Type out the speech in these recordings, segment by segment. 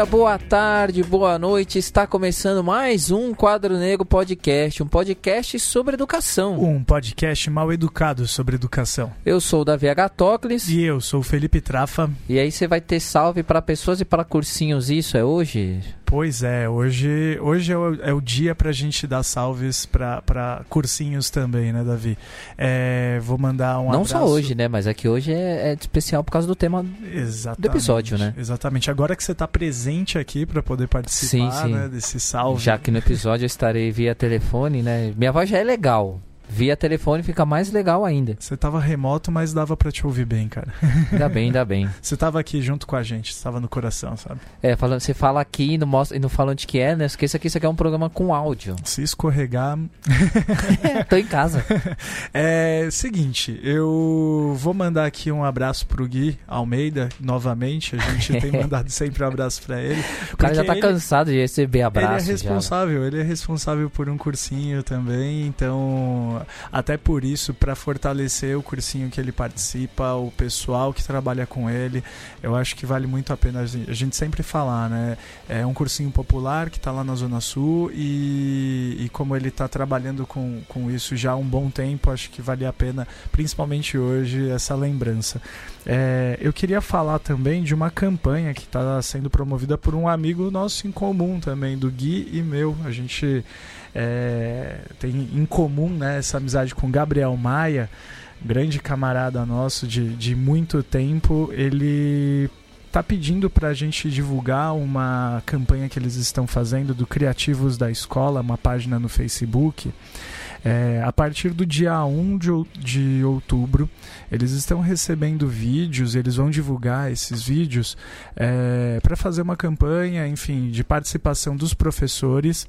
Dia, boa tarde, boa noite. Está começando mais um Quadro Negro Podcast, um podcast sobre educação. Um podcast mal educado sobre educação. Eu sou o Davi Agatocles. E eu sou o Felipe Trafa. E aí você vai ter salve para pessoas e para cursinhos, isso é hoje? Pois é, hoje, hoje é, o, é o dia pra gente dar salves para cursinhos também, né, Davi? É, vou mandar um Não abraço... só hoje, né, mas é que hoje é, é especial por causa do tema Exatamente, do episódio, né? Exatamente. Agora que você está presente aqui para poder participar sim, sim. Né, desse salve. Já que no episódio eu estarei via telefone, né? Minha voz já é legal. Via telefone fica mais legal ainda. Você tava remoto, mas dava para te ouvir bem, cara. Ainda bem, ainda bem. Você tava aqui junto com a gente, você tava no coração, sabe? É, falando, você fala aqui e não, mostra, e não fala onde que é, né? Esqueça que isso aqui é um programa com áudio. Se escorregar. Tô em casa. É seguinte, eu vou mandar aqui um abraço pro Gui Almeida, novamente. A gente tem mandado sempre um abraço para ele. O cara já tá ele, cansado de receber abraço. Ele é responsável, já. ele é responsável por um cursinho também, então até por isso, para fortalecer o cursinho que ele participa, o pessoal que trabalha com ele, eu acho que vale muito a pena a gente sempre falar, né? É um cursinho popular que está lá na Zona Sul e, e como ele está trabalhando com, com isso já há um bom tempo, acho que vale a pena, principalmente hoje, essa lembrança. É, eu queria falar também de uma campanha que está sendo promovida por um amigo nosso em comum também, do Gui e meu. A gente é, tem em comum né, essa amizade com Gabriel Maia, grande camarada nosso de, de muito tempo. Ele está pedindo para a gente divulgar uma campanha que eles estão fazendo do Criativos da Escola, uma página no Facebook. É, a partir do dia 1 de, de outubro, eles estão recebendo vídeos, eles vão divulgar esses vídeos é, para fazer uma campanha, enfim, de participação dos professores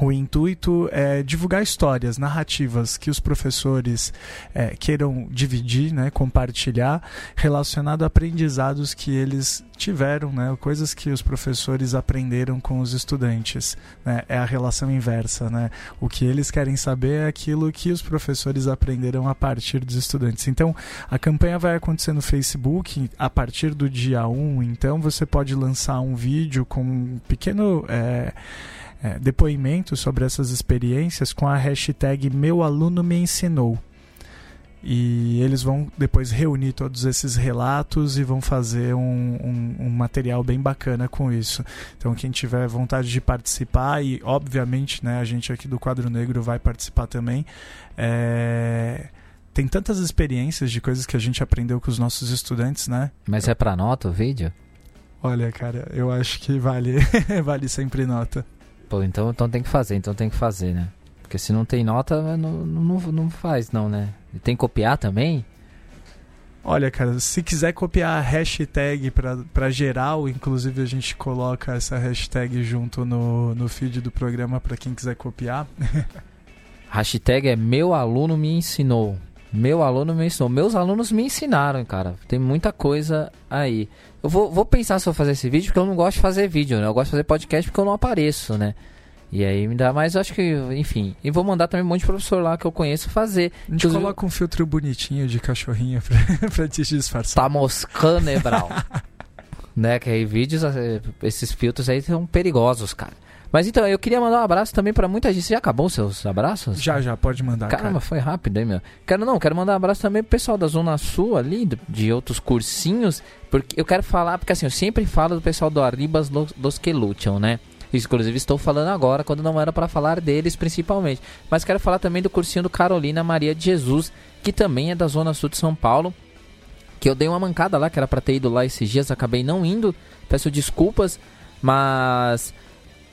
o intuito é divulgar histórias, narrativas que os professores é, queiram dividir, né, compartilhar, relacionado a aprendizados que eles tiveram, né, coisas que os professores aprenderam com os estudantes. Né, é a relação inversa. Né? O que eles querem saber é aquilo que os professores aprenderam a partir dos estudantes. Então, a campanha vai acontecer no Facebook a partir do dia 1. Então, você pode lançar um vídeo com um pequeno. É, é, depoimentos sobre essas experiências com a hashtag Meu Aluno Me Ensinou. E eles vão depois reunir todos esses relatos e vão fazer um, um, um, material bem bacana com isso. Então, quem tiver vontade de participar, e obviamente né, a gente aqui do Quadro Negro vai participar também, é... tem tantas experiências de coisas que a gente aprendeu com os nossos estudantes, né? Mas é para nota o vídeo? Olha, cara, eu acho que vale, vale sempre nota. Pô, então, então tem que fazer, então tem que fazer, né? Porque se não tem nota, não, não, não faz não, né? E tem que copiar também? Olha, cara, se quiser copiar a hashtag para geral, inclusive a gente coloca essa hashtag junto no, no feed do programa para quem quiser copiar. hashtag é meu aluno me ensinou. Meu aluno me ensinou. Meus alunos me ensinaram, cara. Tem muita coisa aí. Eu vou, vou pensar se eu fazer esse vídeo, porque eu não gosto de fazer vídeo, né? Eu gosto de fazer podcast porque eu não apareço, né? E aí me dá mais, acho que, enfim. E vou mandar também um monte de professor lá que eu conheço fazer. A gente Inclusive... coloca um filtro bonitinho de cachorrinho pra, pra te disfarçar. Tá moscando, né, Brau? né? Que aí vídeos, eh, esses filtros aí são perigosos, cara. Mas então, eu queria mandar um abraço também para muita gente. Você já acabou os seus abraços? Já, já, pode mandar. Caramba, cara. foi rápido, hein, meu? Quero não, quero mandar um abraço também pro pessoal da Zona Sul ali, de outros cursinhos, porque eu quero falar, porque assim, eu sempre falo do pessoal do Arribas dos que lutam, né? Inclusive estou falando agora, quando não era para falar deles principalmente. Mas quero falar também do cursinho do Carolina Maria de Jesus, que também é da Zona Sul de São Paulo. Que eu dei uma mancada lá, que era para ter ido lá esses dias, acabei não indo. Peço desculpas, mas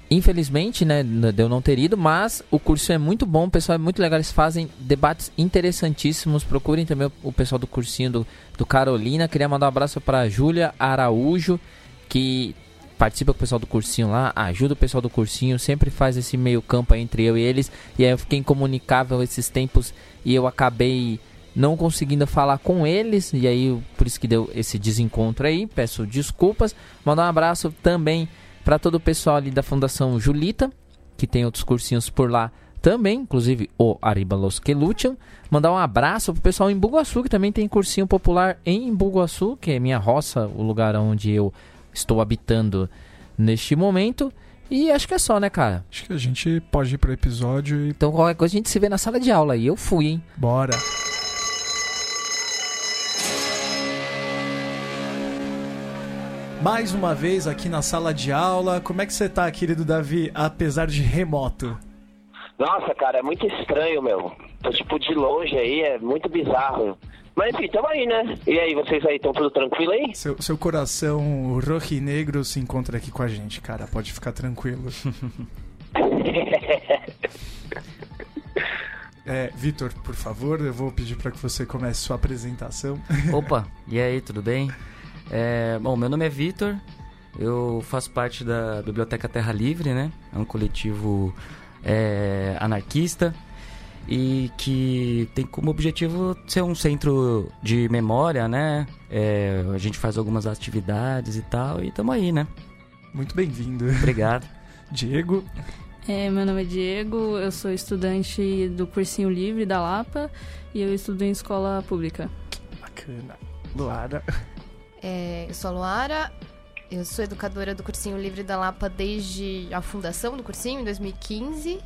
Infelizmente, né, deu não ter ido, mas o curso é muito bom, o pessoal é muito legal, eles fazem debates interessantíssimos. Procurem também o, o pessoal do cursinho do, do Carolina. Queria mandar um abraço para Júlia Araújo, que participa com o pessoal do cursinho lá, ajuda o pessoal do cursinho, sempre faz esse meio campo entre eu e eles. E aí eu fiquei incomunicável esses tempos e eu acabei não conseguindo falar com eles, e aí por isso que deu esse desencontro aí. Peço desculpas. Mandar um abraço também para todo o pessoal ali da Fundação Julita, que tem outros cursinhos por lá também, inclusive o Ariba Los que Lutam. Mandar um abraço pro pessoal em Bugaçu, que também tem cursinho popular em Bugaçu, que é minha roça, o lugar onde eu estou habitando neste momento. E acho que é só, né, cara? Acho que a gente pode ir pro episódio e. Então qualquer coisa a gente se vê na sala de aula. E eu fui, hein? Bora! Mais uma vez aqui na sala de aula. Como é que você tá, querido Davi, apesar de remoto? Nossa, cara, é muito estranho, meu. Tô tipo de longe aí, é muito bizarro. Mas enfim, tamo aí, né? E aí, vocês aí, estão tudo tranquilo aí? Seu, seu coração rojinegro se encontra aqui com a gente, cara. Pode ficar tranquilo. É, Vitor, por favor, eu vou pedir para que você comece sua apresentação. Opa, e aí, tudo bem? É, bom, meu nome é Vitor, eu faço parte da Biblioteca Terra Livre, né? É um coletivo é, anarquista e que tem como objetivo ser um centro de memória, né? É, a gente faz algumas atividades e tal, e estamos aí, né? Muito bem-vindo. Obrigado. Diego. É, meu nome é Diego, eu sou estudante do cursinho livre da Lapa e eu estudo em escola pública. Bacana. Luara. É, eu sou a Luara, eu sou educadora do cursinho livre da Lapa desde a fundação do cursinho, em 2015.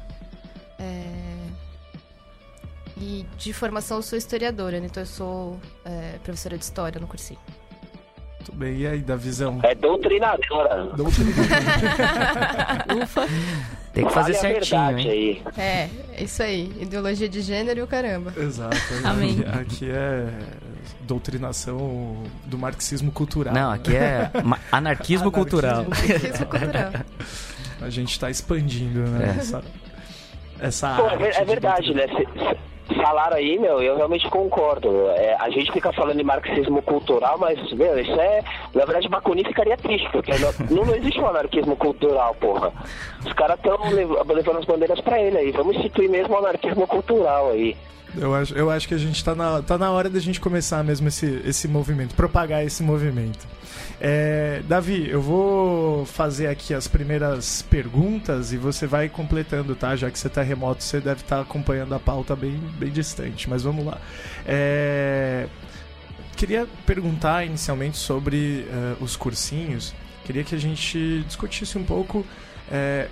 É, e de formação sou historiadora, né? então eu sou é, professora de história no cursinho. Muito bem, e aí, da visão? É doutrinadora. Ufa! Tem que fazer Fale a certinho, hein? aí. É, isso aí. Ideologia de gênero e o caramba. Exato. Amém. Aqui, é doutrinação do marxismo cultural. Não, aqui é ma- anarquismo cultural. Isso cultural. A gente está expandindo, né? É. Essa, essa Pô, é, é de verdade, né? Falaram aí, meu, eu realmente concordo. É, a gente fica falando de marxismo cultural, mas, meu, isso é. Na verdade, Bakunin ficaria triste, porque não, não existe um anarquismo cultural, porra. Os caras estão levando as bandeiras pra ele aí. Vamos instituir mesmo o anarquismo cultural aí. Eu acho, eu acho que a gente tá na, tá na hora da gente começar mesmo esse, esse movimento, propagar esse movimento. É, Davi, eu vou fazer aqui as primeiras perguntas e você vai completando, tá? Já que você tá remoto, você deve estar acompanhando a pauta bem, bem distante, mas vamos lá. É, queria perguntar inicialmente sobre eh, os cursinhos. Queria que a gente discutisse um pouco eh,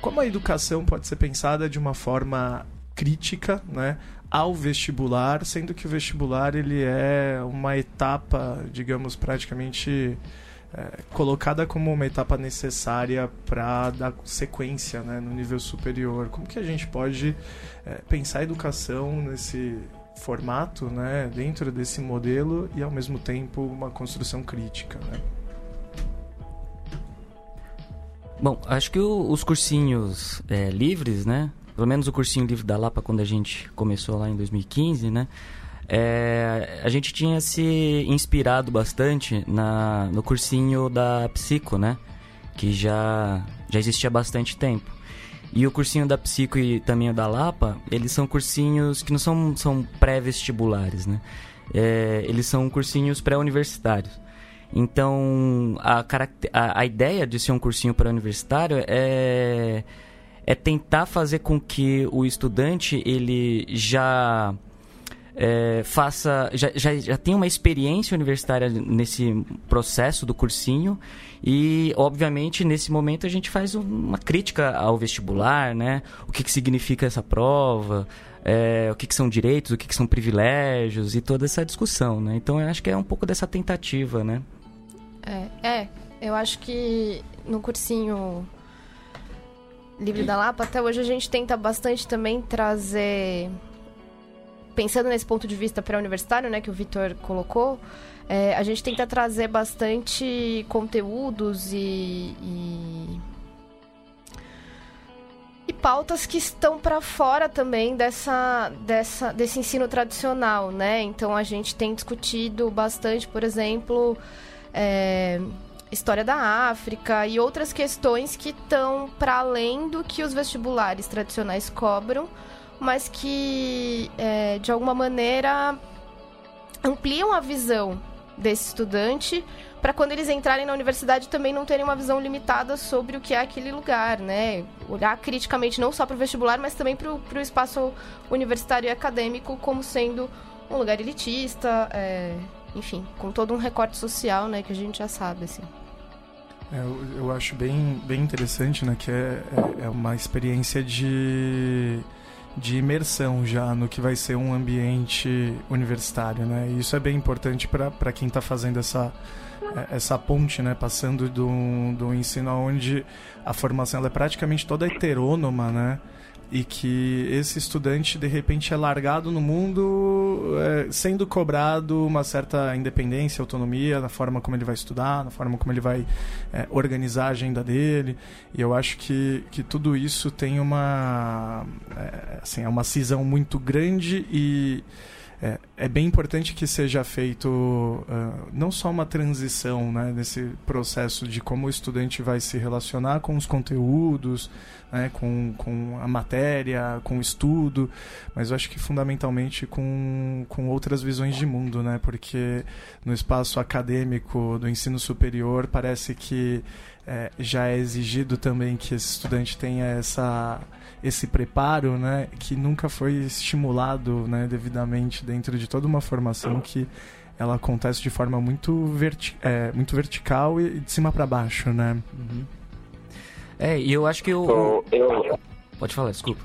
como a educação pode ser pensada de uma forma crítica, né, ao vestibular, sendo que o vestibular ele é uma etapa, digamos, praticamente é, colocada como uma etapa necessária para dar sequência né, no nível superior. Como que a gente pode é, pensar a educação nesse formato, né, dentro desse modelo e ao mesmo tempo uma construção crítica, né? Bom, acho que o- os cursinhos é, livres, né? Pelo menos o cursinho livre da Lapa, quando a gente começou lá em 2015, né? É, a gente tinha se inspirado bastante na, no cursinho da Psico, né? Que já, já existia há bastante tempo. E o cursinho da Psico e também o da Lapa, eles são cursinhos que não são, são pré-vestibulares, né? É, eles são cursinhos pré-universitários. Então, a, a, a ideia de ser um cursinho pré-universitário é, é tentar fazer com que o estudante ele já é, faça já, já, já tenha uma experiência universitária nesse processo do cursinho e obviamente nesse momento a gente faz um- uma crítica ao vestibular né? O que, que significa essa prova? É, o que, que são direitos? O que, que são privilégios? E toda essa discussão né? Então eu acho que é um pouco dessa tentativa né? É, é, eu acho que no cursinho Livre da Lapa, até hoje a gente tenta bastante também trazer. Pensando nesse ponto de vista pré-universitário, né, que o Vitor colocou, é, a gente tenta trazer bastante conteúdos e. e... pautas que estão para fora também dessa, dessa, desse ensino tradicional, né? Então a gente tem discutido bastante, por exemplo, é, história da África e outras questões que estão para além do que os vestibulares tradicionais cobram, mas que é, de alguma maneira ampliam a visão desse estudante para quando eles entrarem na universidade também não terem uma visão limitada sobre o que é aquele lugar, né? Olhar criticamente não só para o vestibular, mas também para o espaço universitário e acadêmico como sendo um lugar elitista, é, enfim, com todo um recorte social, né, que a gente já sabe, assim. É, eu, eu, acho bem, bem interessante, né? Que é, é, é uma experiência de, de imersão já no que vai ser um ambiente universitário, né? E isso é bem importante para quem está fazendo essa, é, essa ponte, né? Passando do, do ensino onde a formação é praticamente toda heterônoma, né? E que esse estudante de repente é largado no mundo é, sendo cobrado uma certa independência, autonomia na forma como ele vai estudar, na forma como ele vai é, organizar a agenda dele. E eu acho que, que tudo isso tem uma é, assim, é uma cisão muito grande e é, é bem importante que seja feito uh, não só uma transição né, nesse processo de como o estudante vai se relacionar com os conteúdos, né, com, com a matéria, com o estudo, mas eu acho que fundamentalmente com, com outras visões de mundo, né, porque no espaço acadêmico do ensino superior parece que é, já é exigido também que esse estudante tenha essa esse preparo, né, que nunca foi estimulado, né, devidamente dentro de toda uma formação que ela acontece de forma muito, verti é, muito vertical e de cima para baixo, né? Uhum. É, e eu acho que o... eu... Pode falar, desculpa.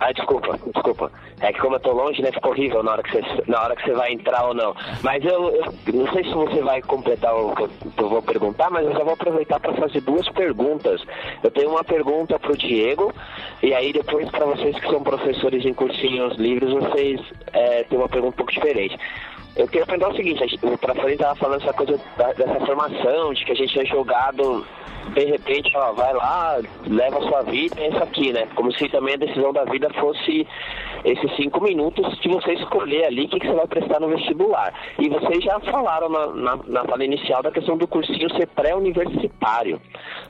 Ah, desculpa, desculpa. É que como eu tô longe, né, fica horrível na hora que você, na hora que você vai entrar ou não. Mas eu, eu não sei se você vai completar o que eu vou perguntar, mas eu já vou aproveitar para fazer duas perguntas. Eu tenho uma pergunta pro Diego, e aí depois para vocês que são professores em cursinhos livres, vocês é, têm uma pergunta um pouco diferente. Eu queria perguntar o seguinte, o Trafani estava falando essa coisa dessa formação, de que a gente é jogado de repente, ó, vai lá, leva a sua vida, é isso aqui, né? Como se também a decisão da vida fosse esses cinco minutos de você escolher ali o que, que você vai prestar no vestibular. E vocês já falaram na, na, na fala inicial da questão do cursinho ser pré-universitário.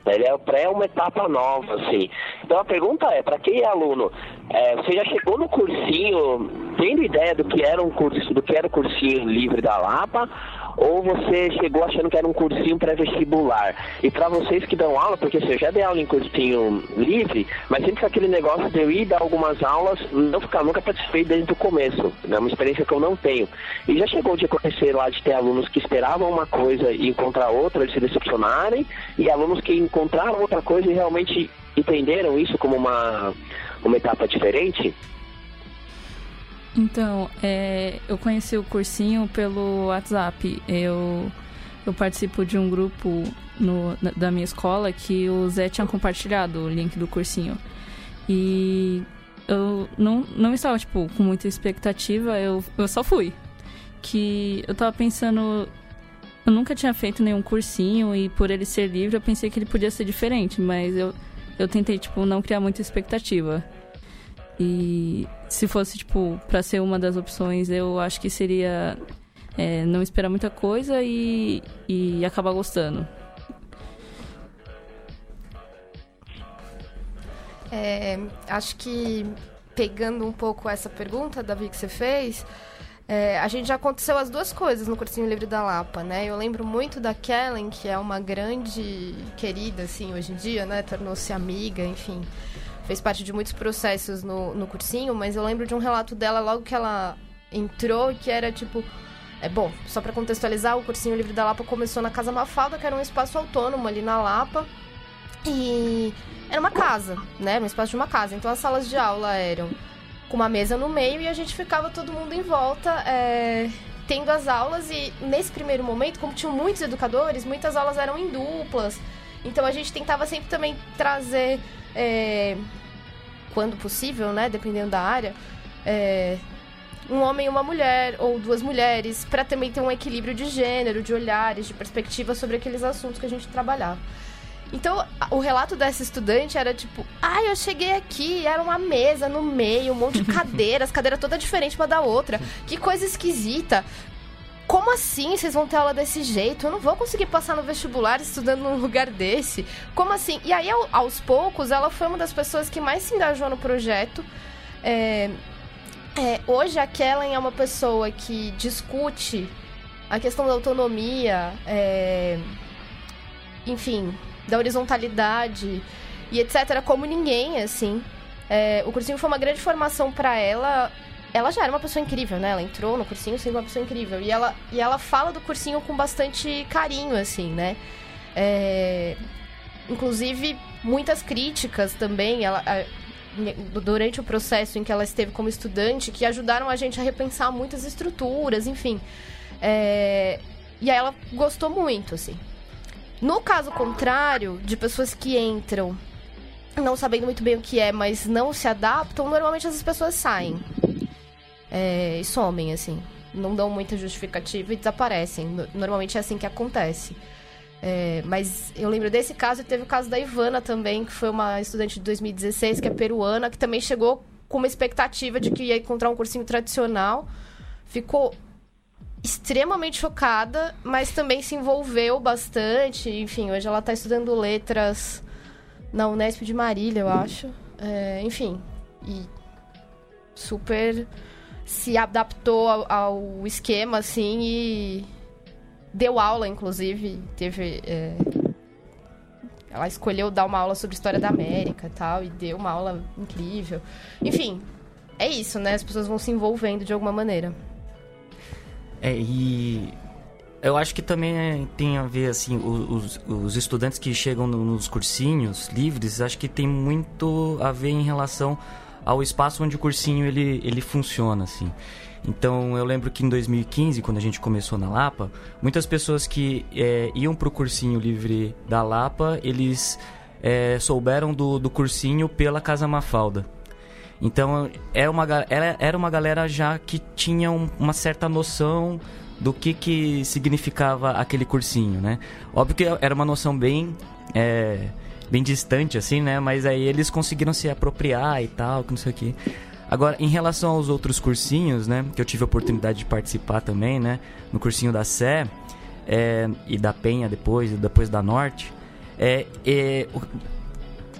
Né? Ele é pré uma etapa nova, assim. Então a pergunta é, para quem é aluno, é, você já chegou no cursinho tendo ideia do que era um curso, do que era o cursinho livre da Lapa? ou você chegou achando que era um cursinho pré-vestibular. E para vocês que dão aula, porque eu já dei aula em cursinho livre, mas sempre aquele negócio de eu ir dar algumas aulas, não ficar, nunca participei desde o começo. É uma experiência que eu não tenho. E já chegou de acontecer lá de ter alunos que esperavam uma coisa e encontrar outra, eles se decepcionarem, e alunos que encontraram outra coisa e realmente entenderam isso como uma, uma etapa diferente. Então, é, eu conheci o cursinho pelo WhatsApp. Eu, eu participo de um grupo no, da minha escola que o Zé tinha compartilhado o link do cursinho. E eu não, não estava, tipo, com muita expectativa, eu, eu só fui. Que eu tava pensando. Eu nunca tinha feito nenhum cursinho e por ele ser livre eu pensei que ele podia ser diferente, mas eu, eu tentei, tipo, não criar muita expectativa. E se fosse, tipo, para ser uma das opções, eu acho que seria é, não esperar muita coisa e, e acabar gostando. É, acho que pegando um pouco essa pergunta, Davi, que você fez, é, a gente já aconteceu as duas coisas no Cursinho Livre da Lapa, né? Eu lembro muito da Kellen, que é uma grande querida, assim, hoje em dia, né? Tornou-se amiga, enfim fez parte de muitos processos no, no cursinho, mas eu lembro de um relato dela logo que ela entrou, que era tipo. É bom, só para contextualizar, o cursinho Livre da Lapa começou na Casa Mafalda, que era um espaço autônomo ali na Lapa. E era uma casa, né? Um espaço de uma casa. Então as salas de aula eram com uma mesa no meio e a gente ficava todo mundo em volta, é, tendo as aulas. E nesse primeiro momento, como tinham muitos educadores, muitas aulas eram em duplas. Então a gente tentava sempre também trazer é, quando possível, né, dependendo da área, é, um homem e uma mulher, ou duas mulheres, para também ter um equilíbrio de gênero, de olhares, de perspectiva sobre aqueles assuntos que a gente trabalhava. Então, o relato dessa estudante era tipo: ah, eu cheguei aqui, era uma mesa no meio, um monte de cadeiras, cadeira toda diferente uma da outra. Que coisa esquisita como assim vocês vão ter aula desse jeito? Eu não vou conseguir passar no vestibular estudando num lugar desse. Como assim? E aí, aos poucos, ela foi uma das pessoas que mais se engajou no projeto. É, é, hoje, a Kellen é uma pessoa que discute a questão da autonomia, é, enfim, da horizontalidade e etc., como ninguém, assim. É, o cursinho foi uma grande formação para ela ela já era uma pessoa incrível, né? Ela entrou no cursinho sendo uma pessoa incrível. E ela, e ela fala do cursinho com bastante carinho, assim, né? É... inclusive muitas críticas também. Ela, a, durante o processo em que ela esteve como estudante, que ajudaram a gente a repensar muitas estruturas, enfim. É, e aí ela gostou muito, assim. No caso contrário, de pessoas que entram não sabendo muito bem o que é, mas não se adaptam, normalmente essas pessoas saem. É, e somem, assim. Não dão muita justificativa e desaparecem. Normalmente é assim que acontece. É, mas eu lembro desse caso e teve o caso da Ivana também, que foi uma estudante de 2016, que é peruana, que também chegou com uma expectativa de que ia encontrar um cursinho tradicional. Ficou extremamente chocada, mas também se envolveu bastante. Enfim, hoje ela está estudando letras na Unesp de Marília, eu acho. É, enfim, e super se adaptou ao, ao esquema, assim, e deu aula, inclusive, teve... É... Ela escolheu dar uma aula sobre história da América e tal, e deu uma aula incrível. Enfim, é isso, né? As pessoas vão se envolvendo de alguma maneira. É, e eu acho que também tem a ver, assim, os, os estudantes que chegam nos cursinhos livres, acho que tem muito a ver em relação ao espaço onde o cursinho ele, ele funciona, assim. Então eu lembro que em 2015, quando a gente começou na Lapa, muitas pessoas que é, iam para o cursinho livre da Lapa, eles é, souberam do, do cursinho pela Casa Mafalda. Então era uma, era, uma galera já que tinha um, uma certa noção do que, que significava aquele cursinho, né? Óbvio que era uma noção bem... É, bem distante, assim, né? Mas aí eles conseguiram se apropriar e tal, que não sei o que. Agora, em relação aos outros cursinhos, né? Que eu tive a oportunidade de participar também, né? No cursinho da Sé é, e da Penha depois, e depois da Norte. É, é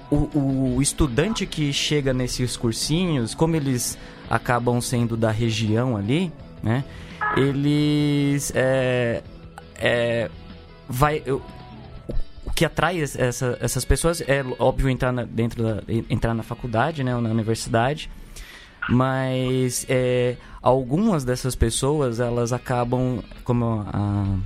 o, o, estudante que chega nesses cursinhos, como eles acabam sendo da região ali, né? Eles... É, é, vai... Eu, o que atrai essa, essas pessoas é óbvio entrar na, dentro da, entrar na faculdade, né, ou na universidade, mas é, algumas dessas pessoas, elas acabam, como a,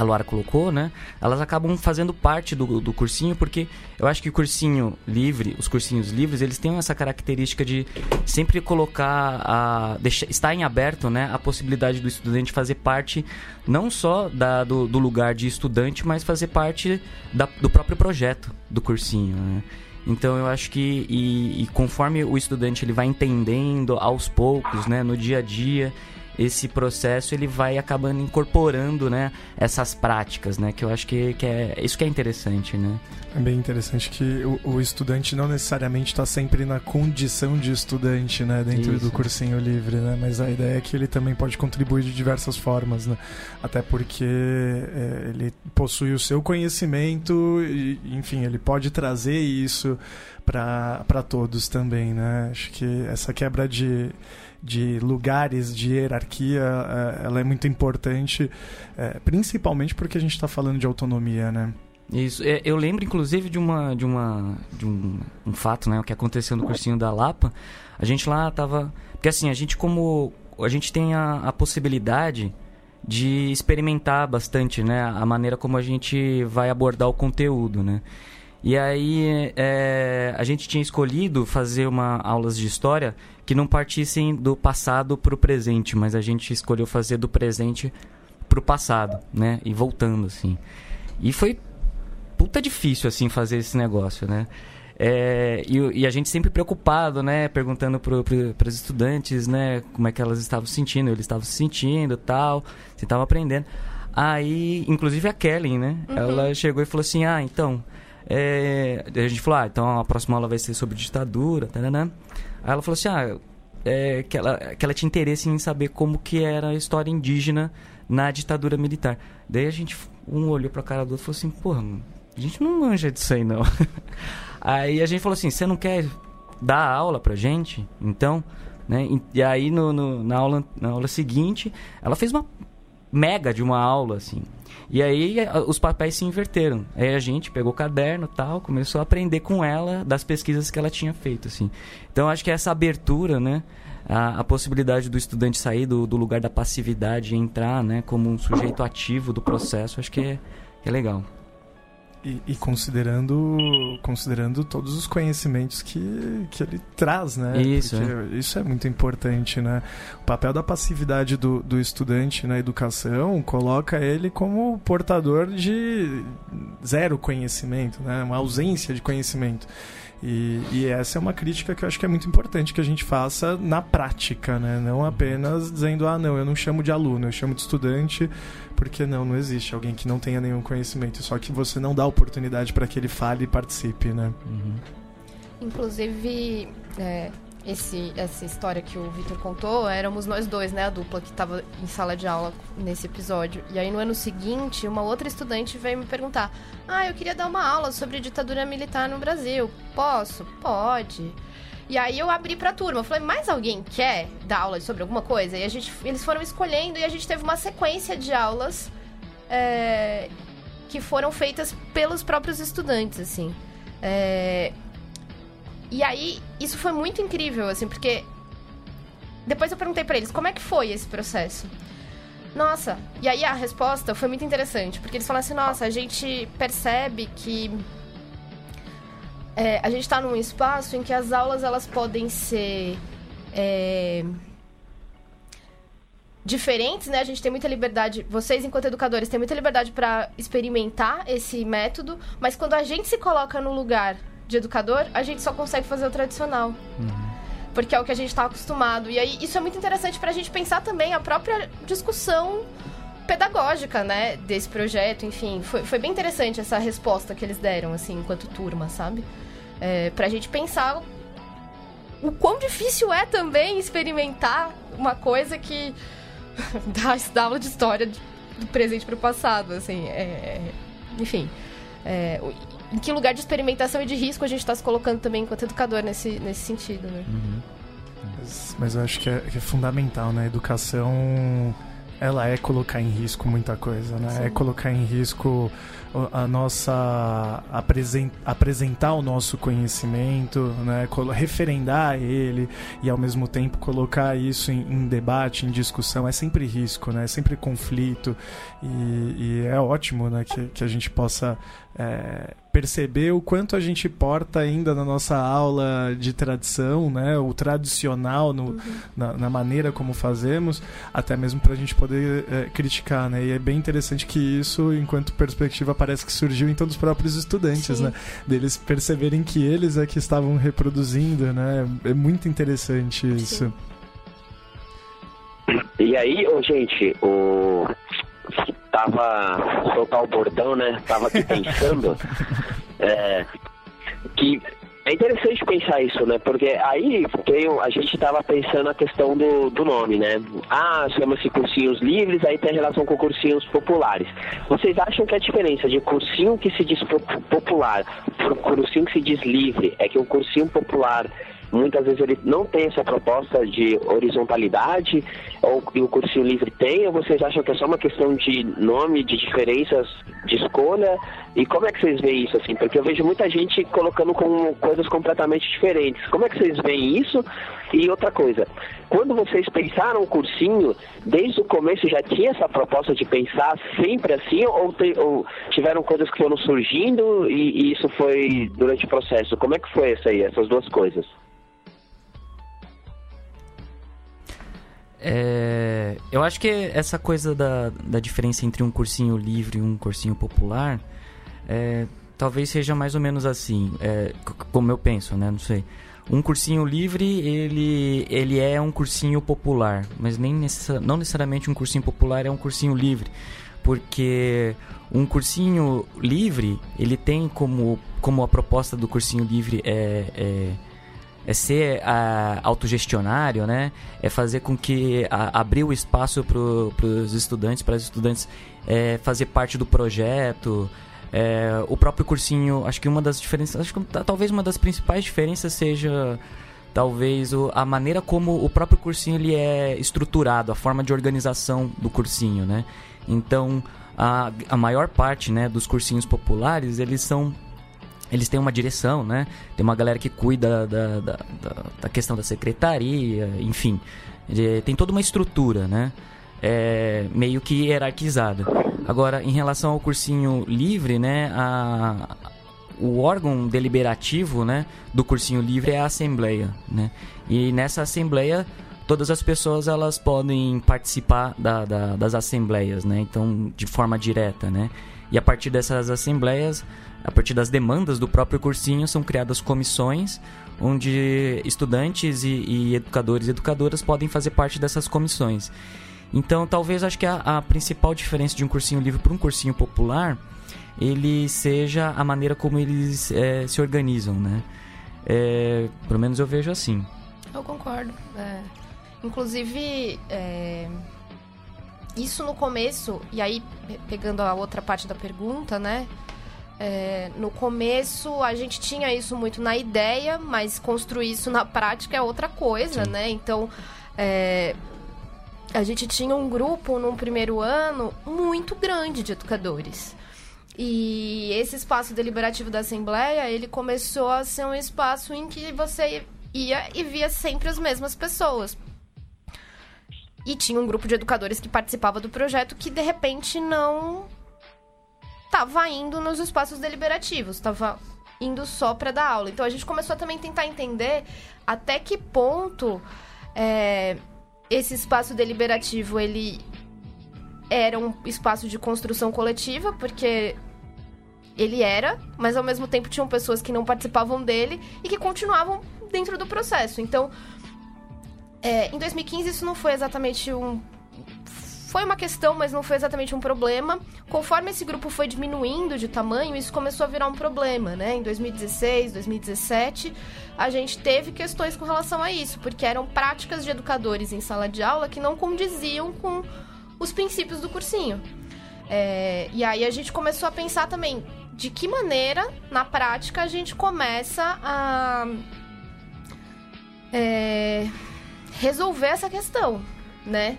a Luara colocou, né? Elas acabam fazendo parte do, do cursinho, porque eu acho que o cursinho livre, os cursinhos livres, eles têm essa característica de sempre colocar, a, deixar, estar em aberto, né? A possibilidade do estudante fazer parte não só da, do, do lugar de estudante, mas fazer parte da, do próprio projeto do cursinho, né? Então eu acho que e, e, conforme o estudante ele vai entendendo aos poucos, né, no dia a dia, esse processo ele vai acabando incorporando, né, essas práticas, né, que eu acho que, que é isso que é interessante, né. É bem interessante que o, o estudante não necessariamente está sempre na condição de estudante, né, dentro isso. do cursinho livre, né, mas a ideia é que ele também pode contribuir de diversas formas, né, até porque é, ele possui o seu conhecimento e, enfim, ele pode trazer isso para todos também, né, acho que essa quebra de de lugares de hierarquia, é, ela é muito importante, é, principalmente porque a gente está falando de autonomia, né? Isso. É, eu lembro, inclusive, de uma de uma de um, um fato, né, o que aconteceu no cursinho da Lapa. A gente lá tava, porque assim, a gente como a gente tem a, a possibilidade de experimentar bastante, né, a maneira como a gente vai abordar o conteúdo, né? E aí é, a gente tinha escolhido fazer uma aulas de história que não partissem do passado para o presente, mas a gente escolheu fazer do presente para o passado, né? E voltando assim. E foi puta difícil assim fazer esse negócio, né? É, e, e, a gente sempre preocupado, né? Perguntando para pro, os estudantes, né? Como é que elas estavam se sentindo, eles estavam se sentindo tal, se estavam aprendendo. Aí, inclusive a Kelly, né? Uhum. Ela chegou e falou assim: Ah, então, é, a gente falou, ah, então a próxima aula vai ser sobre ditadura, né? Aí ela falou assim, ah, é, que, ela, que ela tinha interesse em saber como que era a história indígena na ditadura militar. Daí a gente, um olhou pra cara do outro e falou assim, porra, a gente não manja disso aí não. aí a gente falou assim, você não quer dar aula pra gente? Então, né? E aí no, no, na, aula, na aula seguinte, ela fez uma mega de uma aula, assim. E aí os papéis se inverteram. Aí a gente pegou o caderno tal, começou a aprender com ela das pesquisas que ela tinha feito, assim. Então acho que essa abertura, né? A, a possibilidade do estudante sair do, do, lugar da passividade e entrar, né? Como um sujeito ativo do processo, acho que é, que é legal. E, e, considerando, considerando todos os conhecimentos que, que ele traz, né? Isso, é. isso é muito importante, né? O papel da passividade do, do estudante na educação coloca ele como portador de zero conhecimento, né? Uma ausência de conhecimento. E, e, essa é uma crítica que eu acho que é muito importante que a gente faça na prática, né? Não apenas dizendo, ah, não, eu não chamo de aluno, eu chamo de estudante, porque não, não existe alguém que não tenha nenhum conhecimento, só que você não dá oportunidade para que ele fale e participe, né? Uhum. Inclusive, é, esse, essa história que o Victor contou, éramos nós dois, né? A dupla que estava em sala de aula nesse episódio. E aí no ano seguinte, uma outra estudante veio me perguntar: Ah, eu queria dar uma aula sobre ditadura militar no Brasil. Posso? Pode. E aí eu abri pra turma, falei, mais alguém quer dar aula sobre alguma coisa? E a gente, eles foram escolhendo e a gente teve uma sequência de aulas é, que foram feitas pelos próprios estudantes, assim. É, e aí, isso foi muito incrível, assim, porque depois eu perguntei para eles como é que foi esse processo. Nossa, e aí a resposta foi muito interessante, porque eles falaram assim: nossa, a gente percebe que é, a gente está num espaço em que as aulas elas podem ser é, diferentes, né? A gente tem muita liberdade, vocês enquanto educadores têm muita liberdade para experimentar esse método, mas quando a gente se coloca no lugar de educador, a gente só consegue fazer o tradicional. Uhum. Porque é o que a gente está acostumado. E aí, isso é muito interessante para a gente pensar também a própria discussão pedagógica, né, desse projeto, enfim, foi, foi bem interessante essa resposta que eles deram, assim, enquanto turma, sabe? É, pra gente pensar o quão difícil é também experimentar uma coisa que dá, dá aula de história do presente para o passado, assim, é, enfim. É, em que lugar de experimentação e de risco a gente está se colocando também enquanto educador nesse, nesse sentido, né? Uhum. Mas, mas, eu acho que é, que é, fundamental, né? A educação, ela é colocar em risco muita coisa, né? Sim. É colocar em risco a nossa apresen apresentar o nosso conhecimento, né, referendar ele e ao mesmo tempo colocar isso em, em debate, em discussão é sempre risco, né, é sempre conflito e, e é ótimo, né, que, que a gente possa é, perceber o quanto a gente porta ainda na nossa aula de tradição, né, o tradicional no, uhum. na, na, maneira como fazemos, até mesmo para a gente poder é, criticar, né, e é bem interessante que isso, enquanto perspectiva parece que surgiu em todos os próprios estudantes, Sim. né? Deles perceberem que eles é que estavam reproduzindo, né? É muito interessante isso. Sim. E aí, oh, gente, o tava soltar o bordão, né? Tava aqui pensando é, que é interessante pensar isso, né? Porque aí tem, a gente estava pensando a questão do, do nome, né? Ah, chama-se cursinhos livres, aí tem relação com cursinhos populares. Vocês acham que a diferença de cursinho que se diz popular para cursinho que se diz livre é que o cursinho popular muitas vezes ele não tem essa proposta de horizontalidade, ou o cursinho livre tem, ou vocês acham que é só uma questão de nome, de diferenças de escolha? E como é que vocês veem isso assim? Porque eu vejo muita gente colocando com coisas completamente diferentes. Como é que vocês veem isso? E outra coisa, quando vocês pensaram o cursinho, desde o começo já tinha essa proposta de pensar sempre assim, ou, te, ou tiveram coisas que foram surgindo e, e, isso foi durante o processo? Como é que foi essa aí, essas duas coisas? É, eu acho que essa coisa da, da diferença entre um cursinho livre e um cursinho popular é, talvez seja mais ou menos assim, é, como eu penso, né? Não sei. Um cursinho livre, ele, ele é um cursinho popular, mas nem não necessariamente um cursinho popular é um cursinho livre, porque um cursinho livre, ele tem como, como a proposta do cursinho livre é, é ser a, autogestionário, né? É fazer com que a, abrir o espaço para os estudantes, para os estudantes é, fazer parte do projeto. É, o próprio cursinho, acho que uma das diferenças, acho que talvez uma das principais diferenças seja talvez o, a maneira como o próprio cursinho ele é estruturado, a forma de organização do cursinho, né? Então, a, a maior parte né, dos cursinhos populares, eles são eles têm uma direção, né? Tem uma galera que cuida da, da, da, da questão da secretaria, enfim. Tem toda uma estrutura, né? é, meio que hierarquizada. Agora, em relação ao cursinho livre, né, a, o órgão deliberativo né, do cursinho livre é a assembleia. Né? E nessa assembleia, todas as pessoas elas podem participar da, da, das assembleias, né? então de forma direta. Né? E a partir dessas assembleias, a partir das demandas do próprio cursinho, são criadas comissões onde estudantes e, e educadores e educadoras podem fazer parte dessas comissões. Então, talvez acho que a, a principal diferença de um cursinho livre para um cursinho popular ele seja a maneira como eles é, se organizam, né? É, pelo menos eu vejo assim. Eu concordo. É. Inclusive, é, isso no começo, e aí pegando a outra parte da pergunta, né? É, no começo a gente tinha isso muito na ideia, mas construir isso na prática é outra coisa, Sim. né? Então, é, a gente tinha um grupo num primeiro ano muito grande de educadores. E esse espaço deliberativo da Assembleia, ele começou a ser um espaço em que você ia e via sempre as mesmas pessoas. E tinha um grupo de educadores que participava do projeto que, de repente, não estava indo nos espaços deliberativos, estava indo só para dar aula. Então, a gente começou a também tentar entender até que ponto é, esse espaço deliberativo, ele era um espaço de construção coletiva, porque ele era, mas ao mesmo tempo tinham pessoas que não participavam dele e que continuavam dentro do processo. Então, é, em 2015 isso não foi exatamente um. Foi uma questão, mas não foi exatamente um problema. Conforme esse grupo foi diminuindo de tamanho, isso começou a virar um problema, né? Em 2016, 2017, a gente teve questões com relação a isso, porque eram práticas de educadores em sala de aula que não condiziam com os princípios do cursinho. É, e aí a gente começou a pensar também de que maneira, na prática, a gente começa a é, resolver essa questão, né?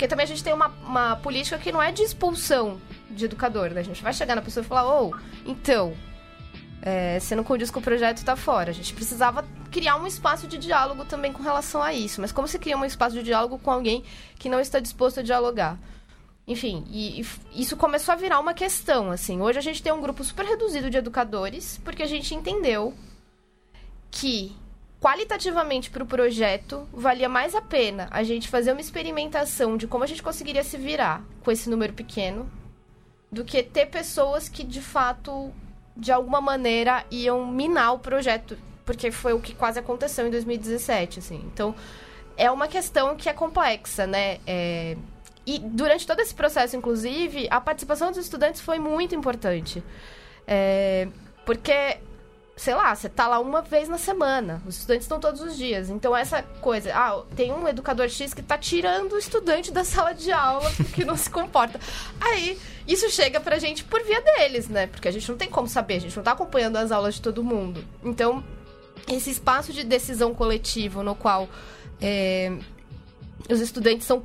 Porque também a gente tem uma, uma política que não é de expulsão de educador, né? A gente vai chegar na pessoa e falar, ô, oh, então, é, você não condiz com o projeto tá fora. A gente precisava criar um espaço de diálogo também com relação a isso. Mas como se cria um espaço de diálogo com alguém que não está disposto a dialogar? Enfim, e, e, isso começou a virar uma questão, assim. Hoje a gente tem um grupo super reduzido de educadores, porque a gente entendeu que qualitativamente para o projeto valia mais a pena a gente fazer uma experimentação de como a gente conseguiria se virar com esse número pequeno do que ter pessoas que de fato de alguma maneira iam minar o projeto, porque foi o que quase aconteceu em 2017, assim. Então, é uma questão que é complexa, né? É, e durante todo esse processo, inclusive, a participação dos estudantes foi muito importante. É, porque, sei lá, você tá lá uma vez na semana, os estudantes estão todos os dias. Então, essa coisa, ah, tem um educador X que tá tirando o estudante da sala de aula porque não se comporta. Aí, isso chega pra gente por via deles, né? Porque a gente não tem como saber, a gente não tá acompanhando as aulas de todo mundo. Então, esse espaço de decisão coletivo no qual é, os estudantes são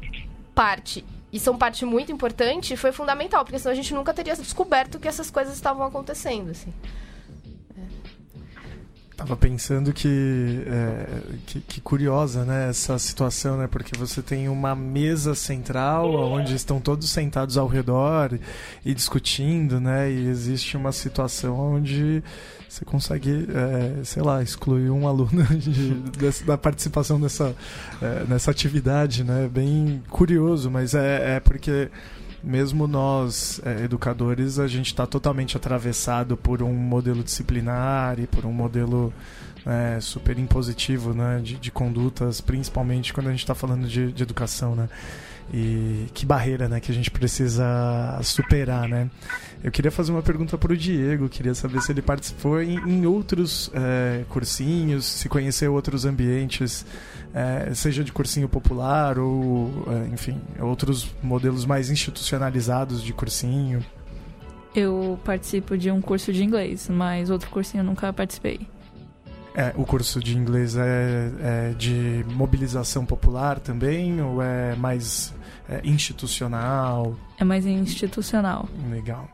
parte e são parte muito importante, foi fundamental, porque senão a gente nunca teria descoberto que essas coisas estavam acontecendo, assim. Tava pensando que, é, que, que, curiosa, né, essa situação, né, porque você tem uma mesa central onde estão todos sentados ao redor e discutindo, né, e existe uma situação onde você consegue, é, sei lá, excluir um aluno de, de, da participação nessa, é, nessa atividade, né, bem curioso, mas é, é porque mesmo nós, é, educadores, a gente está totalmente atravessado por um modelo disciplinar e por um modelo é, super impositivo né, de, de, condutas, principalmente quando a gente está falando de, de, educação. Né? E que barreira né, que a gente precisa superar. Né? Eu queria fazer uma pergunta para o Diego, queria saber se ele participou em, em outros é, cursinhos, se conheceu outros ambientes é, seja de cursinho popular ou, é, enfim, outros modelos mais institucionalizados de cursinho? Eu participo de um curso de inglês, mas outro cursinho eu nunca participei. É, o curso de inglês é, é de mobilização popular também ou é mais é, institucional? É mais institucional. Legal.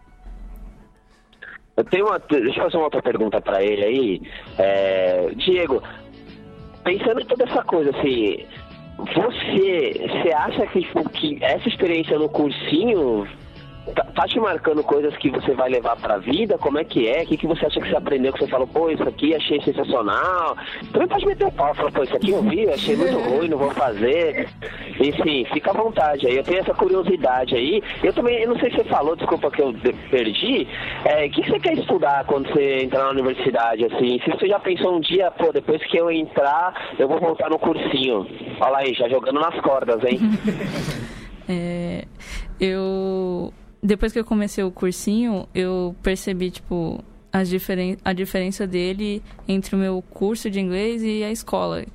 Eu tenho uma, deixa eu fazer uma outra pergunta para ele aí. É, Diego, pensando em toda essa coisa, assim, você, você acha que, tipo, que essa experiência no cursinho tá, tá te marcando coisas que você vai levar pra vida? Como é que é? O que, que você acha que você aprendeu? Que você falou, pô, isso aqui achei sensacional. Também pode meter o pau, falar, pô, isso aqui eu vi, achei muito ruim, não vou fazer. Enfim, fica à vontade aí. Eu tenho essa curiosidade aí. Eu também, eu não sei se você falou, desculpa que eu perdi. É, O que você quer estudar quando você entrar na universidade, assim? Se você já pensou um dia, pô, depois que eu entrar, eu vou voltar no cursinho. Olha aí, já jogando nas cordas, hein? É, eu depois que eu comecei o cursinho, eu percebi tipo as diferen a diferença dele entre o meu curso de inglês e a escola,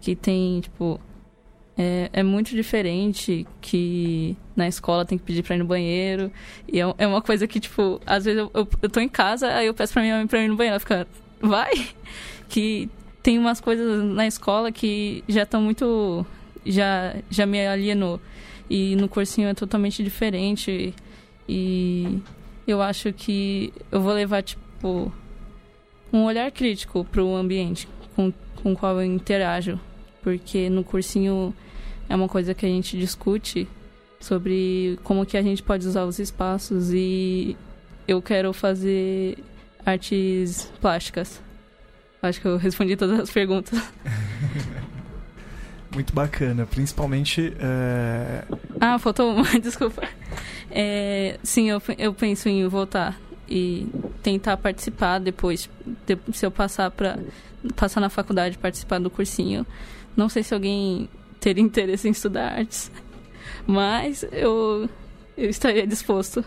que tem tipo é, é muito diferente que na escola tem que pedir pra ir no banheiro. E é, é uma coisa que, tipo, às vezes eu, eu, eu tô em casa, aí eu peço pra minha mãe pra ir no banheiro. Ela fica, vai? Que tem umas coisas na escola que já estão muito. Já, já me alienou. E no cursinho é totalmente diferente. E eu acho que eu vou levar, tipo, um olhar crítico pro ambiente com, com o qual eu interajo. Porque no cursinho é uma coisa que a gente discute sobre como que a gente pode usar os espaços e eu quero fazer artes plásticas. Acho que eu respondi todas as perguntas. Muito bacana, principalmente. é, Ah, faltou uma, desculpa. É, sim, eu, eu penso em voltar e tentar participar depois, de- se eu passar para passar na faculdade, participar do cursinho. Não sei se alguém teria interesse em estudar artes, mas eu, eu estaria disposto.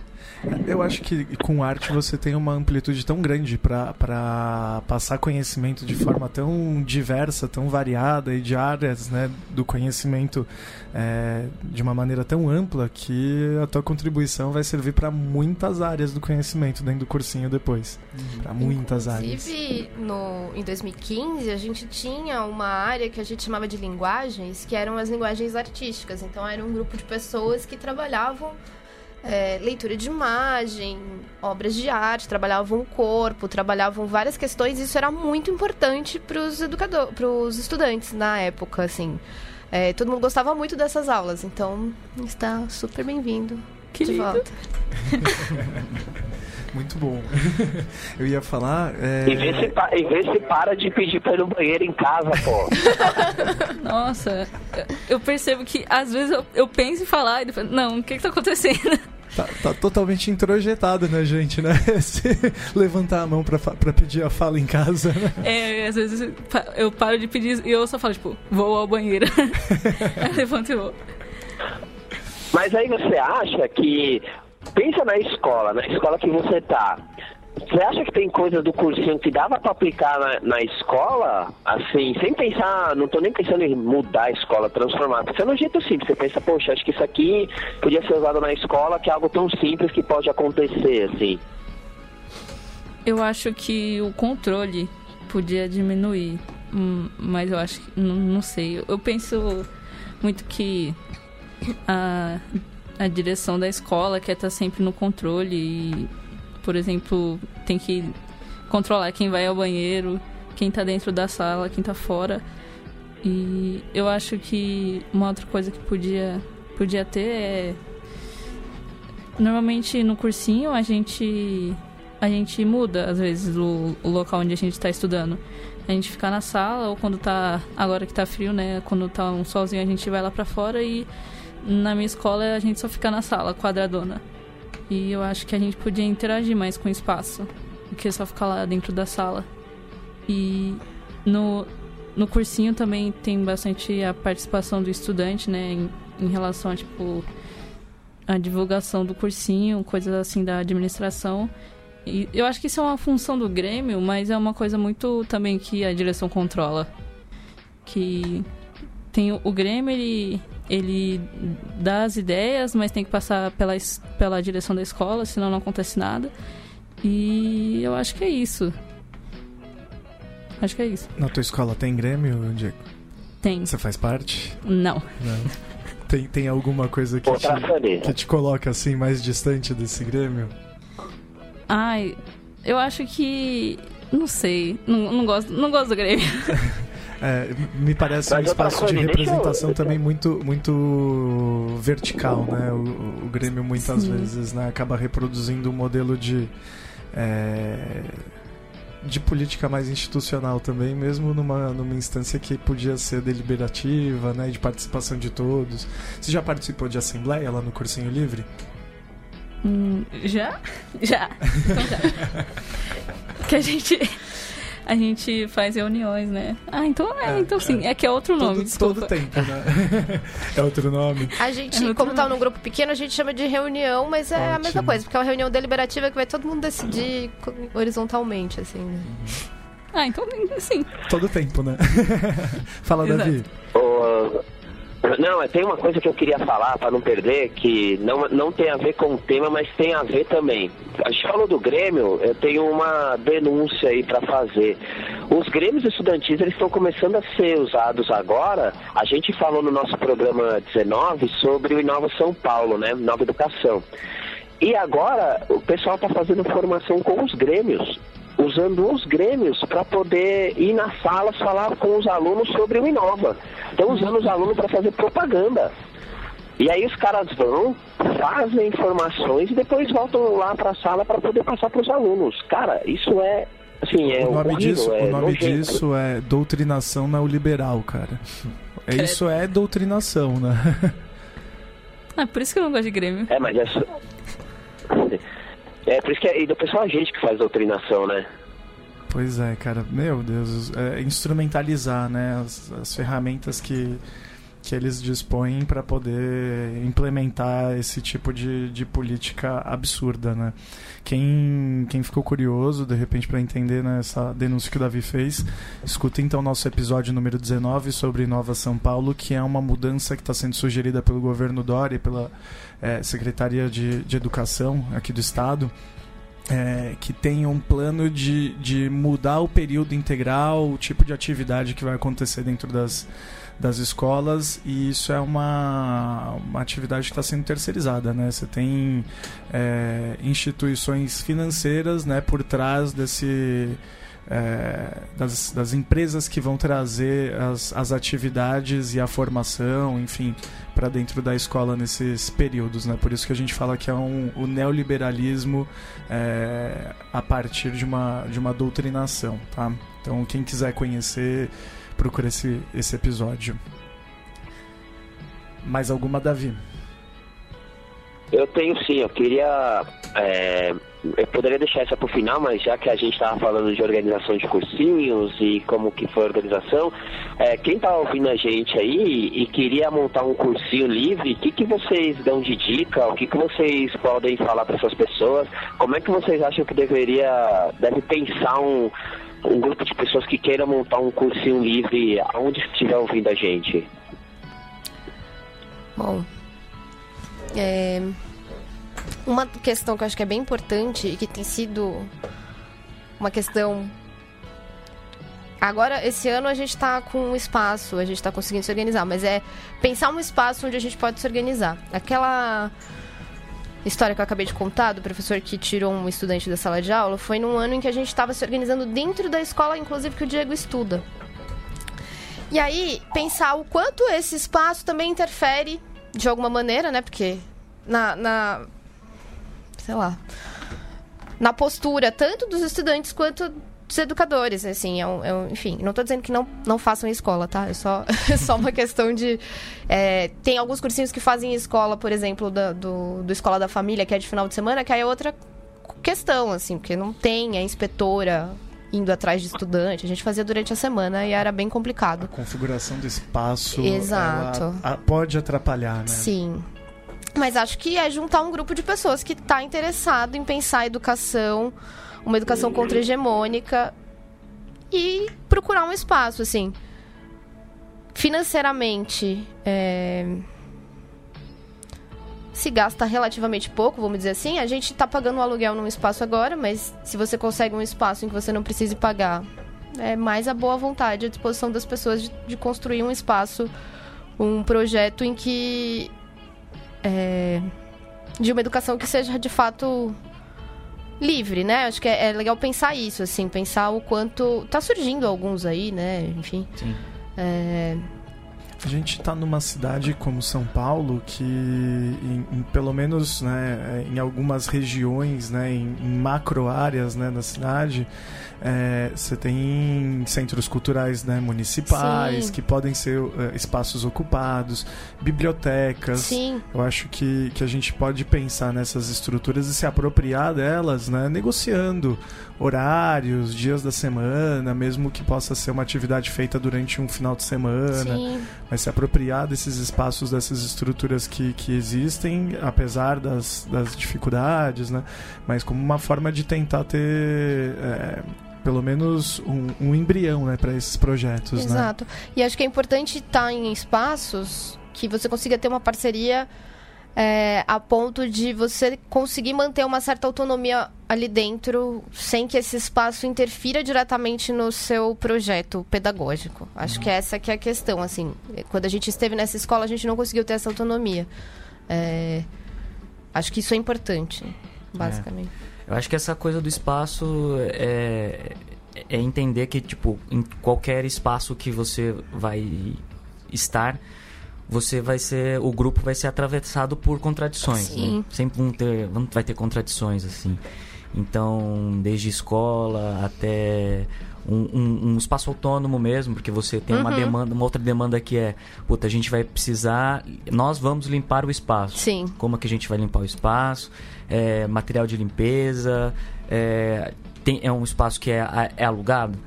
Eu acho que com arte você tem uma amplitude tão grande para passar conhecimento de forma tão diversa, tão variada e de áreas né, do conhecimento é, de uma maneira tão ampla que a tua contribuição vai servir para muitas áreas do conhecimento dentro do cursinho depois. Para muitas áreas. Inclusive, no, em 2015, a gente tinha uma área que a gente chamava de linguagens, que eram as linguagens artísticas. Então, era um grupo de pessoas que trabalhavam é, leitura de imagem, obras de arte, trabalhavam o corpo, trabalhavam várias questões. Isso era muito importante para os educadores, para os estudantes na época, assim. É, todo mundo gostava muito dessas aulas, então está super bem-vindo Que de lindo. volta. Muito bom. Eu ia falar. é, E vê se, pa- e vê se para de pedir pra ir no banheiro em casa, pô. Nossa, eu- percebo que às vezes eu, eu penso em falar e depois, não, o que que tá acontecendo? Tá, tá totalmente introjetado na gente, né? Esse levantar a mão pra, pra pedir a fala em casa, né? É, às vezes eu pa- eu paro de pedir e eu só falo, tipo, vou ao banheiro. Aí eu levanto e vou. Mas aí você acha que. Pensa na escola, na escola que você tá. Você acha que tem coisa do cursinho que dava pra aplicar na, na escola? Assim, sem pensar, não tô nem pensando em mudar a escola, transformar. Pensando no jeito simples, você pensa, poxa, acho que isso aqui podia ser usado na escola, que é algo tão simples que pode acontecer, assim. Eu acho que o controle podia diminuir, hum, mas eu acho que, não, não sei. Eu- Eu penso muito que a, a direção da escola quer estar sempre no controle e, por exemplo, tem que controlar quem vai ao banheiro, quem tá dentro da sala, quem tá fora. E eu acho que uma outra coisa que podia, podia ter é. Normalmente no cursinho a gente a gente muda, às vezes, o, o local onde a gente está estudando. A gente fica na sala, ou quando tá. Agora que tá frio, né? Quando tá um solzinho, a gente vai lá pra fora e na minha escola a gente só fica na sala, quadradona. E eu acho que a gente podia interagir mais com o espaço do que só ficar lá dentro da sala. E no, no cursinho também tem bastante a participação do estudante, né? Em, em relação a, tipo, a divulgação do cursinho, coisas assim da administração. E eu acho que isso é uma função do Grêmio, mas é uma coisa muito também que a direção controla. Que tem o, o Grêmio, ele, ele dá as ideias, mas tem que passar pela, pela direção da escola, senão não acontece nada. E eu acho que é isso. Acho que é isso. Na tua escola tem Grêmio, Diego? Tem. Você faz parte? Não. Não. Tem, tem alguma coisa que te, que te coloca assim mais distante desse Grêmio? Ai, eu acho que. Não sei. Não, não, gosto, não gosto do Grêmio. É, me parece um espaço de representação também muito, muito vertical, né? O, o Grêmio muitas Sim. vezes né, acaba reproduzindo um modelo de. É, de política mais institucional também, mesmo numa, numa instância que podia ser deliberativa, né, de participação de todos. Você já participou de assembleia lá no Cursinho Livre? Hum, já? Já. Então já. que a gente a gente faz reuniões, né? Ah, então é, é então sim. É. é que é outro nome, todo, desculpa. Todo tempo, né? é outro nome. A gente, é como tá num grupo pequeno, a gente chama de reunião, mas é Ótimo. a mesma coisa, porque é uma reunião deliberativa que vai todo mundo decidir horizontalmente, assim. Né? Ah, então sim. Todo tempo, né? Fala, Exato. Davi. Não, tem uma coisa que eu queria falar para não perder, que não, não tem a ver com o tema, mas tem a ver também. A gente falou do Grêmio, eu tenho uma denúncia aí para fazer. Os Grêmios estudantis eles estão começando a ser usados agora. A gente falou no nosso programa 19 sobre o Inova São Paulo, né? Nova Educação. E agora o pessoal está fazendo formação com os Grêmios usando os grêmios para poder ir nas salas falar com os alunos sobre o Inova. Estão usando os alunos para fazer propaganda. E aí os caras vão, fazem informações e depois voltam lá para a sala para poder passar para os alunos. Cara, isso é assim, é o nome horrível, disso, é o nome disso é doutrinação neoliberal, cara. É, isso é doutrinação, né? Ah, por isso que eu não gosto de Grêmio. É, mas é É, por isso que é, do pessoal a gente que faz doutrinação, né? Pois é, cara. Meu Deus, é instrumentalizar, né? As, as ferramentas que, que eles dispõem para poder implementar esse tipo de, de política absurda, né? Quem, quem ficou curioso, de repente, para entender né, essa denúncia que o Davi fez, escuta então nosso episódio número 19 sobre Nova São Paulo, que é uma mudança que está sendo sugerida pelo governo Dória e pela é, Secretaria de, de Educação aqui do Estado. É, que tem um plano de, de mudar o período integral, o tipo de atividade que vai acontecer dentro das, das escolas e isso é uma, uma atividade que está sendo terceirizada, né? Você tem é, instituições financeiras, né, por trás desse é, das, das empresas que vão trazer as, as atividades e a formação, enfim, para dentro da escola nesses períodos, né? Por isso que a gente fala que é um, o neoliberalismo é, a partir de uma, de uma doutrinação, tá? Então, quem quiser conhecer procura esse, esse episódio. Mais alguma, Davi? Eu tenho sim, eu queria. É, eu poderia deixar essa para o final, mas já que a gente estava falando de organização de cursinhos e como que foi a organização, é, quem está ouvindo a gente aí e queria montar um cursinho livre, o que, que vocês dão de dica? O que, que vocês podem falar para essas pessoas? Como é que vocês acham que deveria deve pensar um um grupo de pessoas que queiram montar um cursinho livre aonde estiver ouvindo a gente? Bom, é, uma questão que eu acho que é bem importante e que tem sido uma questão. Agora, esse ano a gente está com um espaço, a gente está conseguindo se organizar, mas é pensar um espaço onde a gente pode se organizar. Aquela história que eu acabei de contar do professor que tirou um estudante da sala de aula foi num ano em que a gente estava se organizando dentro da escola, inclusive que o Diego estuda. E aí, pensar o quanto esse espaço também interfere de alguma maneira, né? Porque na, na sei lá, na postura tanto dos estudantes quanto dos educadores, assim, é um, é enfim, não estou dizendo que não, não façam escola, tá? É só, é só uma questão de... É, tem alguns cursinhos que fazem escola, por exemplo, da, do, do Escola da Família, que é de final de semana, que aí é outra questão, assim, porque não tem a inspetora indo atrás de estudante. A gente fazia durante a semana e era bem complicado. A configuração do espaço Exato. pode atrapalhar, né? Sim. Mas acho que é juntar um grupo de pessoas que está interessado em pensar a educação uma educação contra-hegemônica e procurar um espaço, assim. Financeiramente, é... se gasta relativamente pouco, vamos dizer assim. A gente está pagando um aluguel num espaço agora, mas se você consegue um espaço em que você não precise pagar, é mais a boa vontade, a disposição das pessoas de, de construir um espaço, um projeto em que. É... de uma educação que seja de fato livre, né? Acho que é, é, legal pensar isso, assim, pensar o quanto. Tá surgindo alguns aí, né? Enfim. Sim. É, A gente está numa cidade como São Paulo que, em, em pelo menos né, em algumas regiões, né, em, em macro áreas né, da cidade, é, você tem centros culturais né, municipais Sim. que podem ser é, espaços ocupados, bibliotecas. sim, Eu acho que, que a gente pode pensar nessas estruturas e se apropriar delas, né? Negociando horários, dias da semana, mesmo que possa ser uma atividade feita durante um final de semana. sim. Mas se apropriar desses espaços, dessas estruturas que, que existem, apesar das, das dificuldades, né? Mas como uma forma de tentar ter... é, pelo menos um, um embrião né, para esses projetos, né? Exato. E acho que é importante estar em espaços que você consiga ter uma parceria é, a ponto de você conseguir manter uma certa autonomia ali dentro, sem que esse espaço interfira diretamente no seu projeto pedagógico. Acho que essa que é a questão, assim. Quando a gente esteve nessa escola, a gente não conseguiu ter essa autonomia. É, acho que isso é importante, basicamente. Eu acho que essa coisa do espaço é, é entender que, tipo, em qualquer espaço que você vai estar, você vai ser. O grupo vai ser atravessado por contradições. Sim. Né? Sempre vão ter, vão- vai ter contradições, assim. Então, desde escola até um, um- um espaço autônomo mesmo, porque você tem uma Uhum. demanda, uma outra demanda que é, puta, a gente vai precisar, nós vamos limpar o espaço. Sim. Como é que a gente vai limpar o espaço? É, material de limpeza, é, tem, é um espaço que é, é alugado.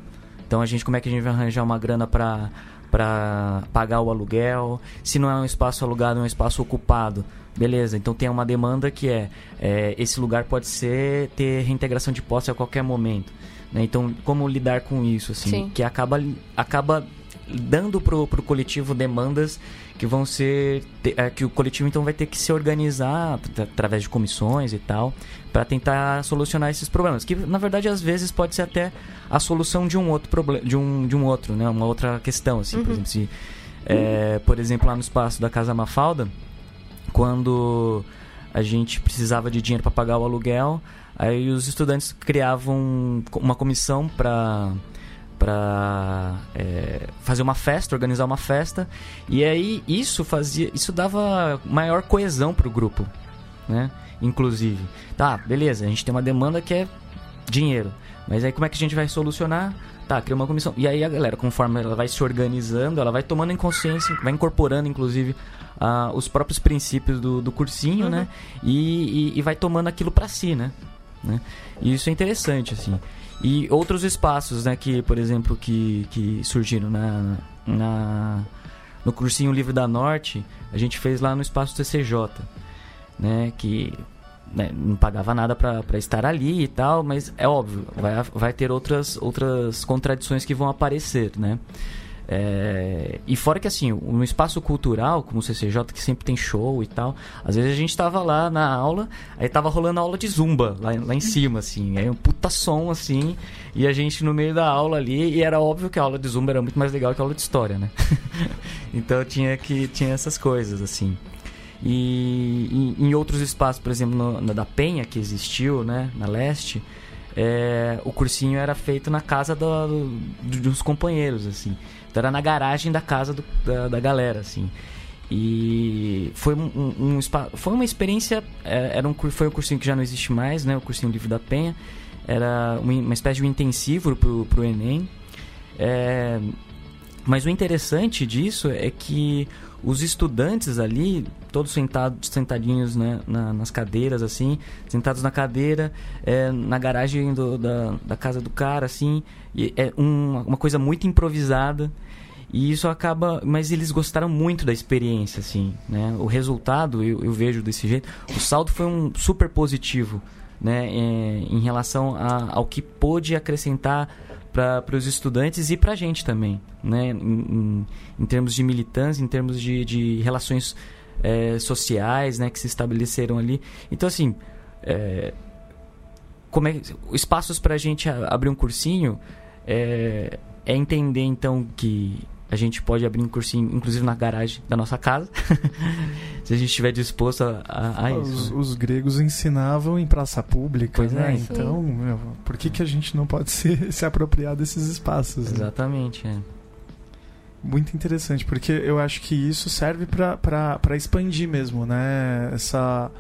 Então a gente, como é que a gente vai arranjar uma grana para para pagar o aluguel? Se não é um espaço alugado, é um espaço ocupado. Beleza, então tem uma demanda que é, é, esse lugar pode ser ter reintegração de posse a qualquer momento. né? Então, como lidar com isso, assim, Sim. que acaba, acaba dando pro, pro coletivo demandas que vão ser é, que o coletivo então vai ter que se organizar atra- através de comissões e tal para tentar solucionar esses problemas que na verdade às vezes pode ser até a solução de um outro problema de um de um outro né uma outra questão assim por Uhum. exemplo se é, por exemplo lá no espaço da casa Mafalda quando a gente precisava de dinheiro para pagar o aluguel aí os estudantes criavam uma comissão para para fazer uma festa, organizar uma festa, e aí isso fazia, isso dava maior coesão pro grupo, né? Inclusive, tá, beleza, a gente tem uma demanda que é dinheiro, mas aí como é que a gente vai solucionar? Tá, cria uma comissão. E aí a galera, conforme ela vai se organizando, ela vai tomando em consciência, vai incorporando, inclusive, ah, os próprios princípios do, do cursinho, Uhum. né? E, e, e vai tomando aquilo para si, né? Né? E isso é interessante, assim. E outros espaços, né, que, por exemplo, que, que surgiram na, na, no cursinho Livre da Norte, a gente fez lá no espaço TCJ, né, que né, não pagava nada pra estar ali e tal, mas é óbvio, vai, vai ter outras, outras contradições que vão aparecer, né. É, e fora que assim, um espaço cultural como o CCJ, que sempre tem show e tal, às vezes a gente tava lá na aula, aí tava rolando aula de zumba lá, lá em cima, assim, aí um puta som assim, e a gente no meio da aula ali, e era óbvio que a aula de zumba era muito mais legal que a aula de história, né? então tinha que tinha essas coisas, assim. E em, em outros espaços, por exemplo, no- na da Penha, que existiu, né, na leste, é, o cursinho era feito na casa do, do- dos companheiros, assim. Então era na garagem da casa do- da, da galera, assim. E foi um, um- um foi uma experiência, é, era um, foi um cursinho que já não existe mais, né, o cursinho Livre da Penha. Era uma, espécie de intensivo pro, pro Enem. É, mas o interessante disso é que os estudantes ali, todos sentados, sentadinhos né, na- nas cadeiras, assim, sentados na cadeira, é, na garagem do- da, da casa do cara, assim, é um- uma coisa muito improvisada. E isso acaba. Mas eles gostaram muito da experiência, assim, né? O resultado, eu, eu vejo desse jeito. O saldo foi um super positivo, né? é, em relação a- ao que pôde acrescentar para os estudantes e para a gente também, né? Em, em- em termos de militância, em termos de, de relações é, sociais, né? Que se estabeleceram ali. Então, assim, é, como é, espaços para a gente abrir um cursinho é, é entender, então, que a gente pode abrir um cursinho, inclusive na garagem da nossa casa, se a gente estiver disposto a, a, a Os, isso. os gregos ensinavam em praça pública, Pois né? é. Então, meu, por que, que a gente não pode se, se apropriar desses espaços? né? Exatamente, é. muito interessante, porque eu acho que isso serve para expandir mesmo, né? Essa,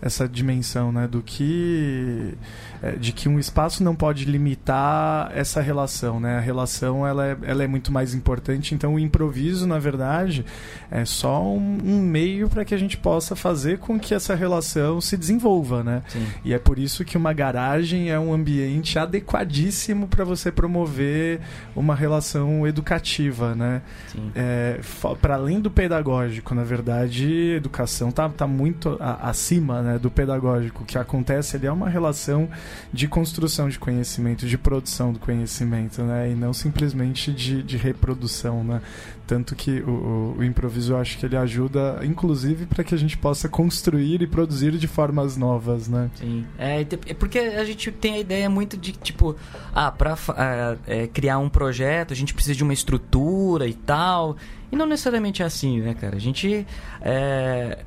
essa dimensão, né? Do que é, de que um espaço não pode limitar essa relação, né? A relação ela é, ela é muito mais importante, então o improviso, na verdade, é só um, um meio para que a gente possa fazer com que essa relação se desenvolva, né? Sim. E é por isso que uma garagem é um ambiente adequadíssimo para você promover uma relação educativa, né? É, para além do pedagógico, na verdade, educação tá, tá muito a, acima né, do pedagógico. Que acontece ali é uma relação de construção de conhecimento, de produção do conhecimento, né? E não simplesmente de, de reprodução, né? Tanto que o, o, improviso eu acho que ele ajuda, inclusive, para que a gente possa construir e produzir de formas novas, né? Sim. É, é porque a gente tem a ideia muito de, tipo, ah, para é, criar um projeto a gente precisa de uma estrutura e tal. E não necessariamente é assim, né, cara? A gente. É,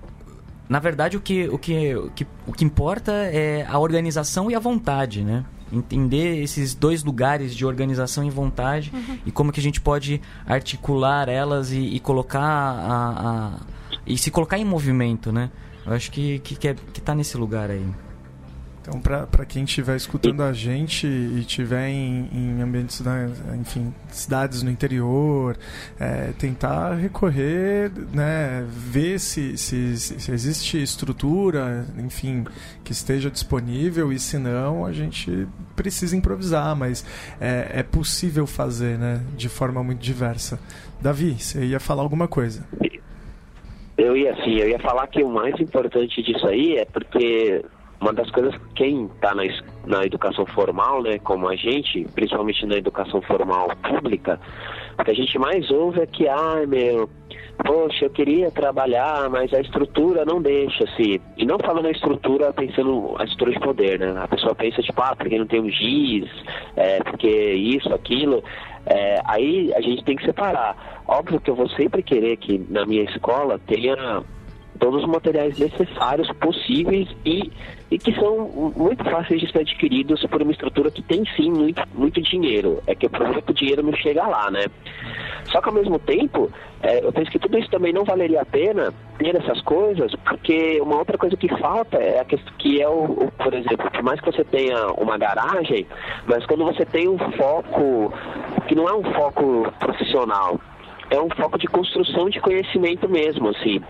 na verdade, o que, o, que, o, que, o que importa é a organização e a vontade, né? Entender esses dois lugares de organização e vontade uhum. e como que a gente pode articular elas e, e colocar a, a, e se colocar em movimento, né? Eu acho que, que, que, é, que tá nesse lugar aí. Então, para quem estiver escutando a gente e estiver em, em, ambientes, né, enfim, cidades no interior, é, tentar recorrer, né, ver se, se, se, existe estrutura, enfim, que esteja disponível e se não, a gente precisa improvisar, mas é, é possível fazer, né, de forma muito diversa. Davi, você ia falar alguma coisa? Eu ia sim, eu ia falar que o mais importante disso aí é porque uma das coisas quem está na, na educação formal, né, como a gente, principalmente na educação formal pública, o que a gente mais ouve é que, ai meu, poxa, eu queria trabalhar, mas a estrutura não deixa, assim. E não falando a estrutura pensando a estrutura de poder, né? A pessoa pensa, tipo, ah, porque não tem um giz, é, porque isso, aquilo. É, aí a gente tem que separar. Óbvio que eu vou sempre querer que na minha escola tenha todos os materiais necessários possíveis e, e que são muito fáceis de ser adquiridos por uma estrutura que tem sim muito, muito dinheiro. É que o problema é que o dinheiro não chega lá, né? Só que ao mesmo tempo, é, eu penso que tudo isso também não valeria a pena ter essas coisas, porque uma outra coisa que falta é a questão que é o, o, por exemplo, por mais que você tenha uma garagem, mas quando você tem um foco que não é um foco profissional, é um foco de construção de conhecimento mesmo, assim.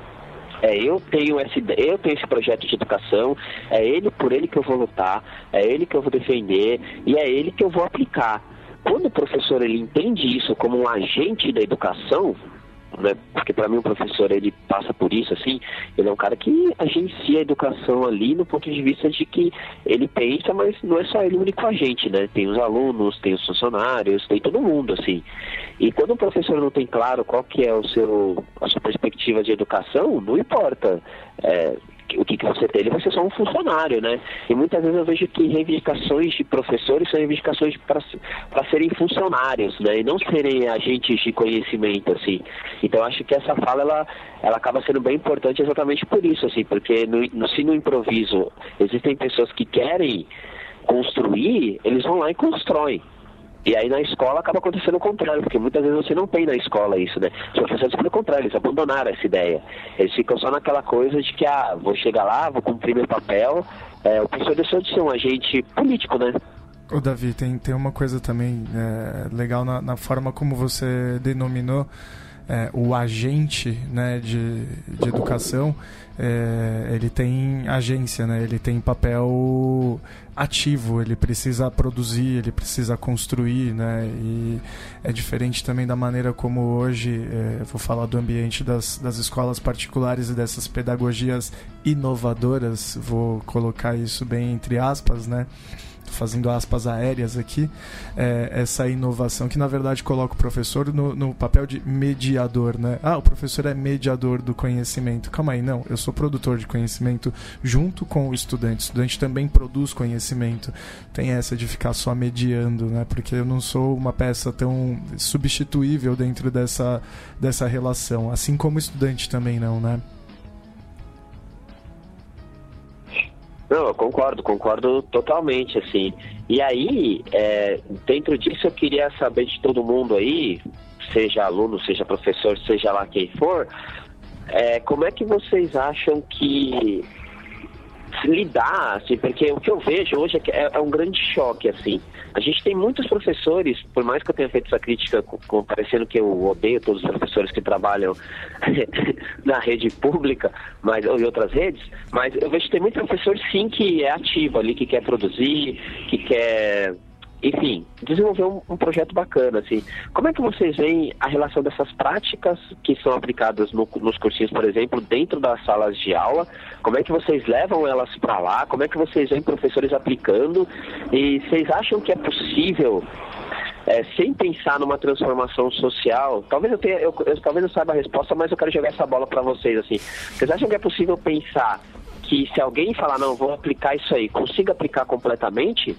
É, eu tenho esse, eu tenho esse projeto de educação, é ele por ele que eu vou lutar, é ele que eu vou defender e é ele que eu vou aplicar. Quando o professor ele entende isso como um agente da educação, né? Porque para mim o professor ele passa por isso assim, ele é um cara que agencia a educação ali no ponto de vista de que ele pensa, mas não é só ele o único agente, né? Tem os alunos, tem os funcionários, tem todo mundo assim. E quando o professor não tem claro qual que é o seu a sua perspectiva de educação, não importa. É, o que, que você tem, ele vai ser só um funcionário, né? E muitas vezes eu vejo que reivindicações de professores são reivindicações para serem funcionários, né? E não serem agentes de conhecimento, assim. Então acho que essa fala, ela, ela acaba sendo bem importante exatamente por isso, assim, porque no, no, se no improviso existem pessoas que querem construir, eles vão lá e constroem. E aí na escola acaba acontecendo o contrário, porque muitas vezes você não tem na escola isso, né? Os professores pelo contrário, eles abandonaram essa ideia. Eles ficam só naquela coisa de que, ah, vou chegar lá, vou cumprir meu papel. É, o professor deixou de ser um agente político, né? Ô Davi, tem, tem uma coisa também é, legal na, na forma como você denominou é, o agente né, de, de educação, é, ele tem agência, né, ele tem papel ativo, ele precisa produzir, ele precisa construir, né, e é diferente também da maneira como hoje, é, vou falar do ambiente das, das escolas particulares e dessas pedagogias inovadoras, vou colocar isso bem entre aspas, né, fazendo aspas aéreas aqui, é, essa inovação que na verdade coloca o professor no, no, papel de mediador, né? Ah, o professor é mediador do conhecimento. Calma aí, não, eu sou produtor de conhecimento junto com o estudante. O estudante também produz conhecimento. Tem essa de ficar só mediando, né? Porque eu não sou uma peça tão substituível dentro dessa, dessa relação, assim como o estudante também não, né? Não, eu concordo, concordo totalmente, assim. E aí, é, dentro disso, eu queria saber de todo mundo aí seja aluno, seja professor, seja lá quem for, é, como é que vocês acham que lidar, assim, porque o que eu vejo hoje é, é, é, um grande choque, assim. A gente tem muitos professores, por mais que eu tenha feito essa crítica, com, com parecendo que eu odeio todos os professores que trabalham na rede pública, mas ou em outras redes, mas eu vejo que tem muito professor sim que é ativo ali, que quer produzir, que quer enfim, desenvolver um, um, projeto bacana, assim. Como é que vocês veem a relação dessas práticas que são aplicadas no, nos cursinhos, por exemplo, dentro das salas de aula? Como é que vocês levam elas para lá? Como é que vocês veem professores aplicando? E vocês acham que é possível é, sem pensar numa transformação social, talvez eu tenha, eu, eu, talvez eu saiba a resposta, mas eu quero jogar essa bola para vocês assim. Vocês acham que é possível pensar que se alguém falar não, vou aplicar isso aí, consiga aplicar completamente?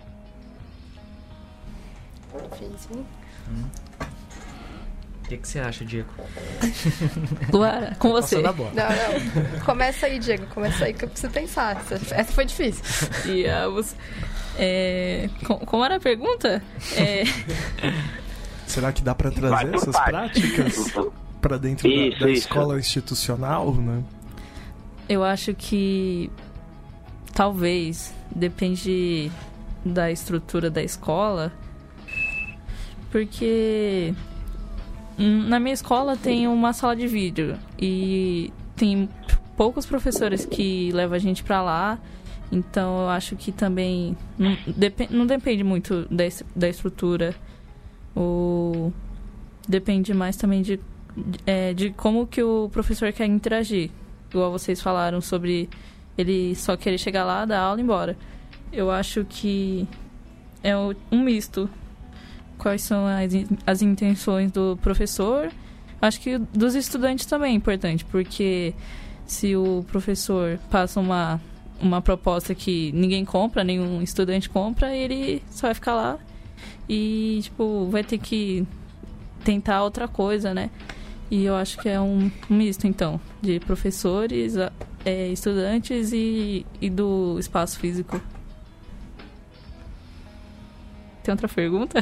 Hum. O que, que você acha, Diego? Luara, com você. Não, não. Começa aí, Diego. Começa aí que eu preciso pensar. Essa foi difícil. E a você, é, como era a pergunta? É... Será que dá para trazer essas parte. práticas para dentro isso, da, da escola institucional, né? Eu acho que talvez depende da estrutura da escola porque na minha escola tem uma sala de vídeo e tem poucos professores que levam a gente para lá. Então eu acho que também não, dep não depende muito da, da estrutura. O, depende mais também de, é, de como que o professor quer interagir. Igual vocês falaram sobre ele só querer chegar lá, dar aula e ir embora. Eu acho que é um misto quais são as, as intenções do professor. Acho que dos estudantes também é importante, porque se o professor passa uma, uma proposta que ninguém compra, nenhum estudante compra, ele só vai ficar lá e, tipo, vai ter que tentar outra coisa, né? E eu acho que é um misto, então, de professores, é, estudantes e, e do espaço físico. Tem outra pergunta?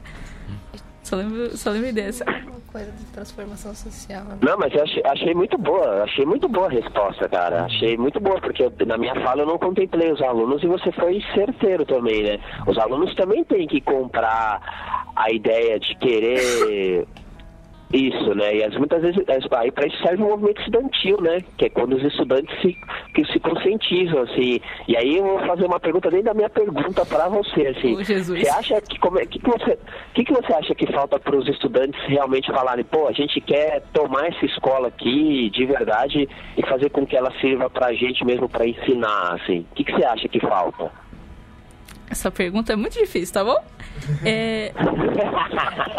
só, lembro, só lembro dessa. Uma coisa de transformação social. Né? Não, mas eu achei, achei, muito boa. Achei muito boa a resposta, cara. Achei muito boa, porque eu, na minha fala eu não contemplei os alunos e você foi certeiro também, né? Os alunos também têm que comprar a ideia de querer isso, né? E as, muitas vezes aí para isso serve o movimento estudantil, né? Que é quando os estudantes se, que se conscientizam, assim. E aí eu vou fazer uma pergunta dentro da minha pergunta para você, assim. Oh, Jesus. Você acha que como é que, que você que, que você acha que falta para os estudantes realmente falarem, pô, a gente quer tomar essa escola aqui de verdade e fazer com que ela sirva para a gente mesmo para ensinar, assim? O que, que você acha que falta? Essa pergunta é muito difícil, tá bom? É,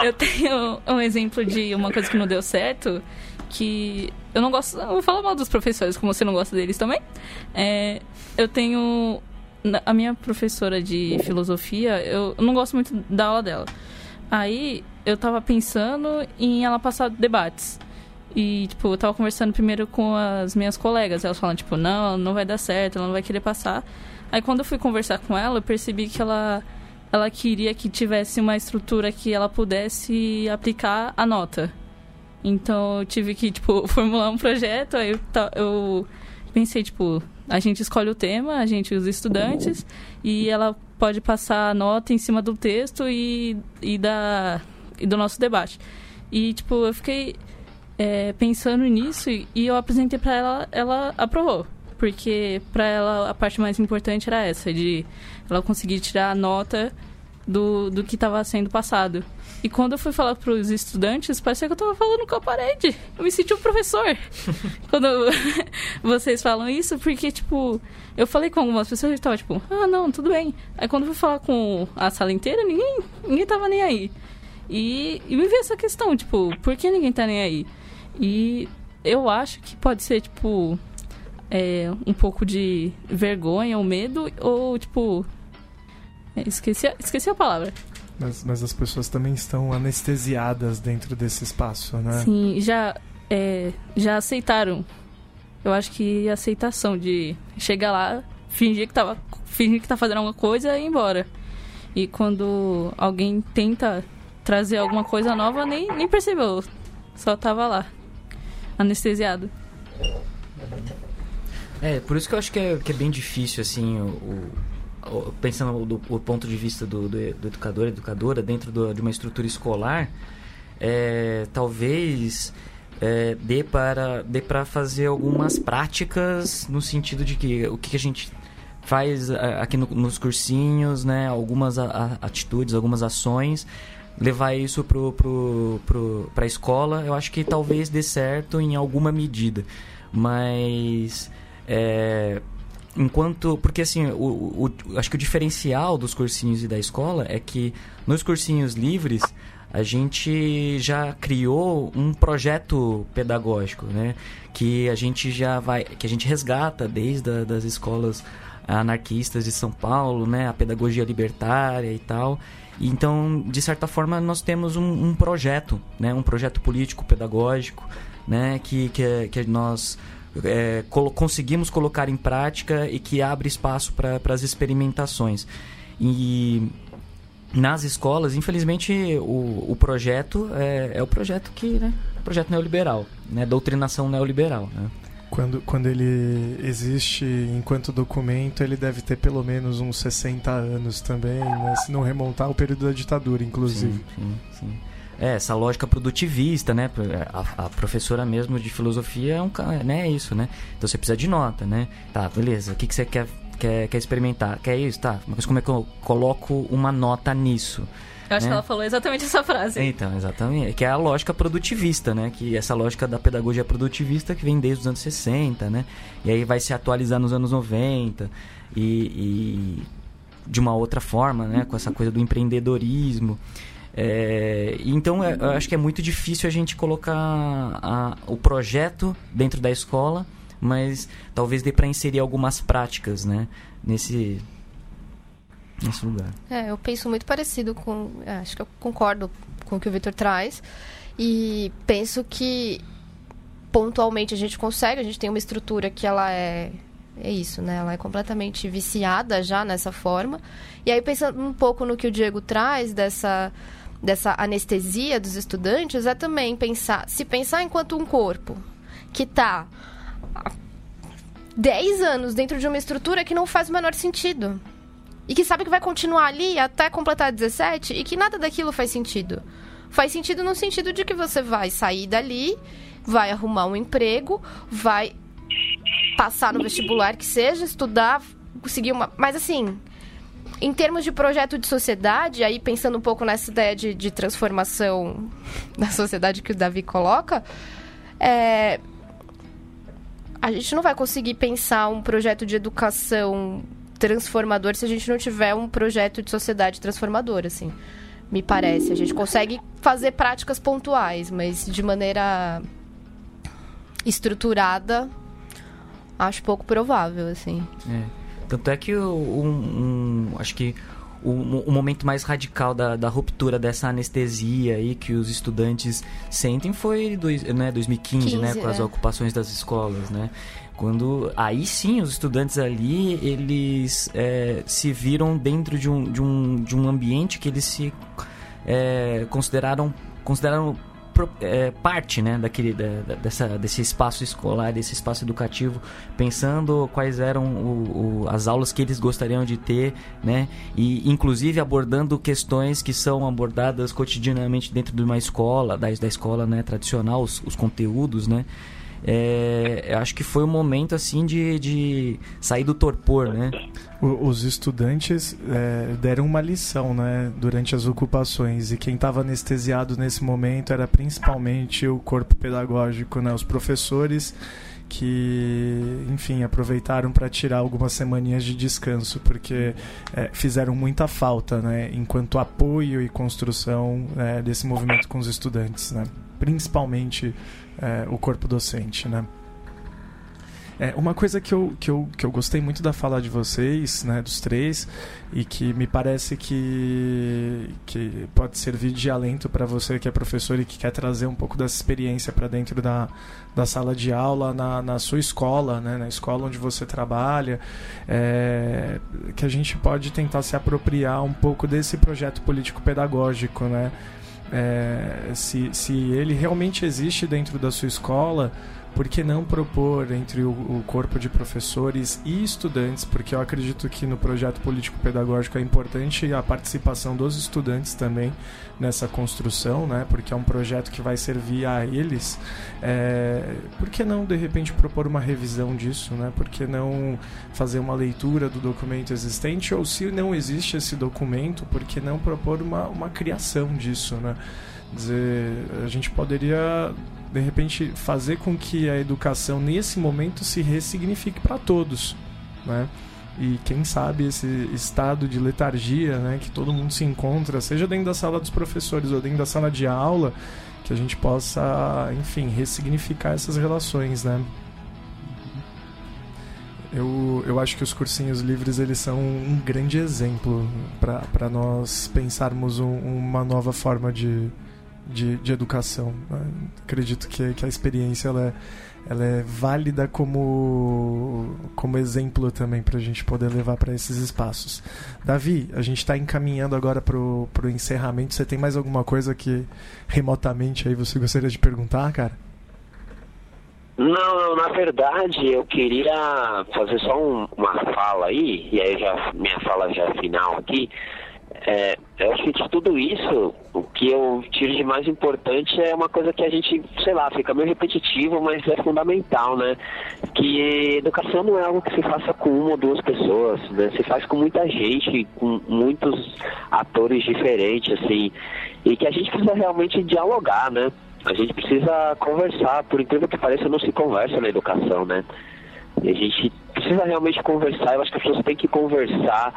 eu tenho um exemplo de uma coisa que não deu certo, que eu não gosto. Eu vou falar mal dos professores, como você não gosta deles também. É, eu tenho. A minha professora de filosofia, eu não gosto muito da aula dela. Aí eu tava pensando em ela passar debates. E, tipo, eu tava conversando primeiro com as minhas colegas. Elas falam, tipo, não, não vai dar certo, ela não vai querer passar. Aí quando eu fui conversar com ela, eu percebi que ela ela queria que tivesse uma estrutura que ela pudesse aplicar a nota. Então eu tive que, tipo, formular um projeto, aí eu, eu pensei, tipo, a gente escolhe o tema, a gente os estudantes, e ela pode passar a nota em cima do texto e, e, da, e do nosso debate. E, tipo, eu fiquei é, pensando nisso e, e eu apresentei para ela, ela aprovou porque para ela a parte mais importante era essa, de ela conseguir tirar a nota do, do que estava sendo passado. E quando eu fui falar para os estudantes, parecia que eu estava falando com a parede. Eu me senti um professor. quando vocês falam isso, porque, tipo, eu falei com algumas pessoas e estavam, tipo, ah, não, tudo bem. Aí quando eu fui falar com a sala inteira, ninguém, ninguém tava nem aí. E, e me veio essa questão, tipo, por que ninguém tá nem aí? E eu acho que pode ser, tipo, é, um pouco de vergonha ou medo, ou tipo. É, esqueci, esqueci a palavra. Mas, mas as pessoas também estão anestesiadas dentro desse espaço, né? Sim, já, é, já aceitaram. Eu acho que a aceitação de chegar lá, fingir que, tava, fingir que tá fazendo alguma coisa e ir embora. E quando alguém tenta trazer alguma coisa nova, nem, nem percebeu. Só tava lá, anestesiado. É, por isso que eu acho que é, que é bem difícil, assim, o, o pensando do, do, ponto de vista do, do, do educador, educadora, dentro do, de uma estrutura escolar, é, talvez é, dê para dê para fazer algumas práticas no sentido de que o que a gente faz aqui no, nos cursinhos, né, algumas a, atitudes, algumas ações, levar isso para pro, pro, a escola, eu acho que talvez dê certo em alguma medida, mas é, enquanto porque assim o, o, acho que o diferencial dos cursinhos e da escola é que nos cursinhos livres a gente já criou um projeto pedagógico, né? Que a gente já vai, que a gente resgata desde a, das escolas anarquistas de São Paulo, né? A pedagogia libertária e tal. Então, de certa forma, nós temos um, um projeto, né? Um projeto político pedagógico, né? Que que, que nós é, colo conseguimos colocar em prática e que abre espaço para as experimentações. E nas escolas, infelizmente, o, o projeto é, é o projeto que, né, projeto neoliberal, né, doutrinação neoliberal, né. Quando, quando ele existe enquanto documento, ele deve ter pelo menos uns 60 anos também, né? se não remontar ao período da ditadura, inclusive. Sim, sim, sim. É, essa lógica produtivista, né? A, a, professora mesmo de filosofia é um né, é isso, né? Então você precisa de nota, né? Tá, beleza. O que, que você quer quer, quer experimentar, quer isso, tá? Mas como é que eu coloco uma nota nisso? Eu acho né? que ela falou exatamente essa frase. Então, exatamente. Que é a lógica produtivista, né? Que essa lógica da pedagogia produtivista que vem desde os anos 60, né? E aí vai se atualizar nos anos 90 e, e de uma outra forma, né? Com essa coisa do empreendedorismo. É, então, é, eu acho que é muito difícil a gente colocar a, o projeto dentro da escola mas talvez dê para inserir algumas práticas, né, nesse nesse lugar. É, eu penso muito parecido com, é, acho que eu concordo com o que o Vitor traz e penso que pontualmente a gente consegue, a gente tem uma estrutura que ela é é isso, né? Ela é completamente viciada já nessa forma. E aí pensando um pouco no que o Diego traz dessa dessa anestesia dos estudantes é também pensar, se pensar enquanto um corpo que está 10 anos dentro de uma estrutura que não faz o menor sentido. E que sabe que vai continuar ali até completar 17 e que nada daquilo faz sentido. Faz sentido no sentido de que você vai sair dali, vai arrumar um emprego, vai passar no vestibular que seja, estudar, conseguir uma. Mas assim, em termos de projeto de sociedade, aí pensando um pouco nessa ideia de, de transformação da sociedade que o Davi coloca, é, a gente não vai conseguir pensar um projeto de educação transformador se a gente não tiver um projeto de sociedade transformador, assim. Me parece. A gente consegue fazer práticas pontuais, mas de maneira estruturada, acho pouco provável, assim. É. Tanto é que um, um acho que o, o, momento mais radical da, da, ruptura dessa anestesia aí que os estudantes sentem foi dois, né, 2015, 15, né, com as é. ocupações das escolas, né? Quando aí sim os estudantes ali eles é, se viram dentro de um, de, um, de um ambiente que eles se é, consideraram consideraram é, parte né, daquele, da, dessa, desse espaço escolar, desse espaço educativo, pensando quais eram o, o, as aulas que eles gostariam de ter, né, e inclusive abordando questões que são abordadas cotidianamente dentro de uma escola, da, da escola né, tradicional, os, os conteúdos, né, é, acho que foi um momento assim de, de sair do torpor, né? Os estudantes é, deram uma lição, né, durante as ocupações e quem estava anestesiado nesse momento era principalmente o corpo pedagógico, né, os professores que, enfim, aproveitaram para tirar algumas semaninhas de descanso, porque é, fizeram muita falta, né, enquanto apoio e construção é, desse movimento com os estudantes, né, principalmente é, o corpo docente, né. É, uma coisa que eu, que, eu, que eu gostei muito da fala de vocês, né, dos três, e que me parece que, que pode servir de alento para você que é professor e que quer trazer um pouco dessa experiência para dentro da, da sala de aula, na, na sua escola, né, na escola onde você trabalha, é, que a gente pode tentar se apropriar um pouco desse projeto político-pedagógico, né? é, se, se ele realmente existe dentro da sua escola, por que não propor entre o, o, corpo de professores e estudantes? Porque eu acredito que no projeto político-pedagógico é importante a participação dos estudantes também nessa construção, né? Porque é um projeto que vai servir a eles. É, por que não, de repente, propor uma revisão disso, né? Por que não fazer uma leitura do documento existente? Ou se não existe esse documento, por que não propor uma, uma criação disso, né? dizer, a gente poderia de repente fazer com que a educação nesse momento se ressignifique para todos, né? E quem sabe esse estado de letargia, né, que todo mundo se encontra, seja dentro da sala dos professores ou dentro da sala de aula, que a gente possa, enfim, ressignificar essas relações, né? Eu, eu acho que os cursinhos livres eles são um grande exemplo para nós pensarmos um, uma nova forma de, de, de educação. Acredito que, que a experiência ela é, ela é válida como, como exemplo também para a gente poder levar para esses espaços. Davi, a gente está encaminhando agora para o encerramento. Você tem mais alguma coisa que remotamente aí você gostaria de perguntar, cara? Não, na verdade eu queria fazer só um, uma fala aí, e aí já minha fala já final aqui. É, eu acho que de tudo isso, o que eu tiro de mais importante é uma coisa que a gente, sei lá, fica meio repetitivo, mas é fundamental, né? Que educação não é algo que se faça com uma ou duas pessoas, né? Se faz com muita gente, com muitos atores diferentes, assim, e que a gente precisa realmente dialogar, né? A gente precisa conversar, por incrível que pareça, não se conversa na educação, né? E a gente precisa realmente conversar, eu acho que as pessoas têm que conversar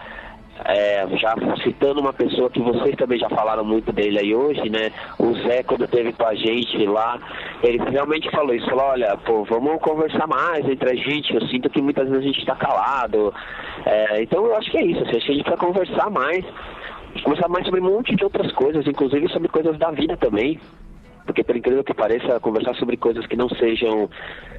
é, já citando uma pessoa que vocês também já falaram muito dele aí hoje, né? O Zé, quando esteve com a gente lá, ele realmente falou isso, falou, olha, pô, vamos conversar mais entre a gente, eu sinto que muitas vezes a gente está calado. É, então eu acho que é isso, assim, acho que a gente precisa conversar mais, conversar mais sobre um monte de outras coisas, inclusive sobre coisas da vida também. Porque, por incrível que pareça, conversar sobre coisas que não sejam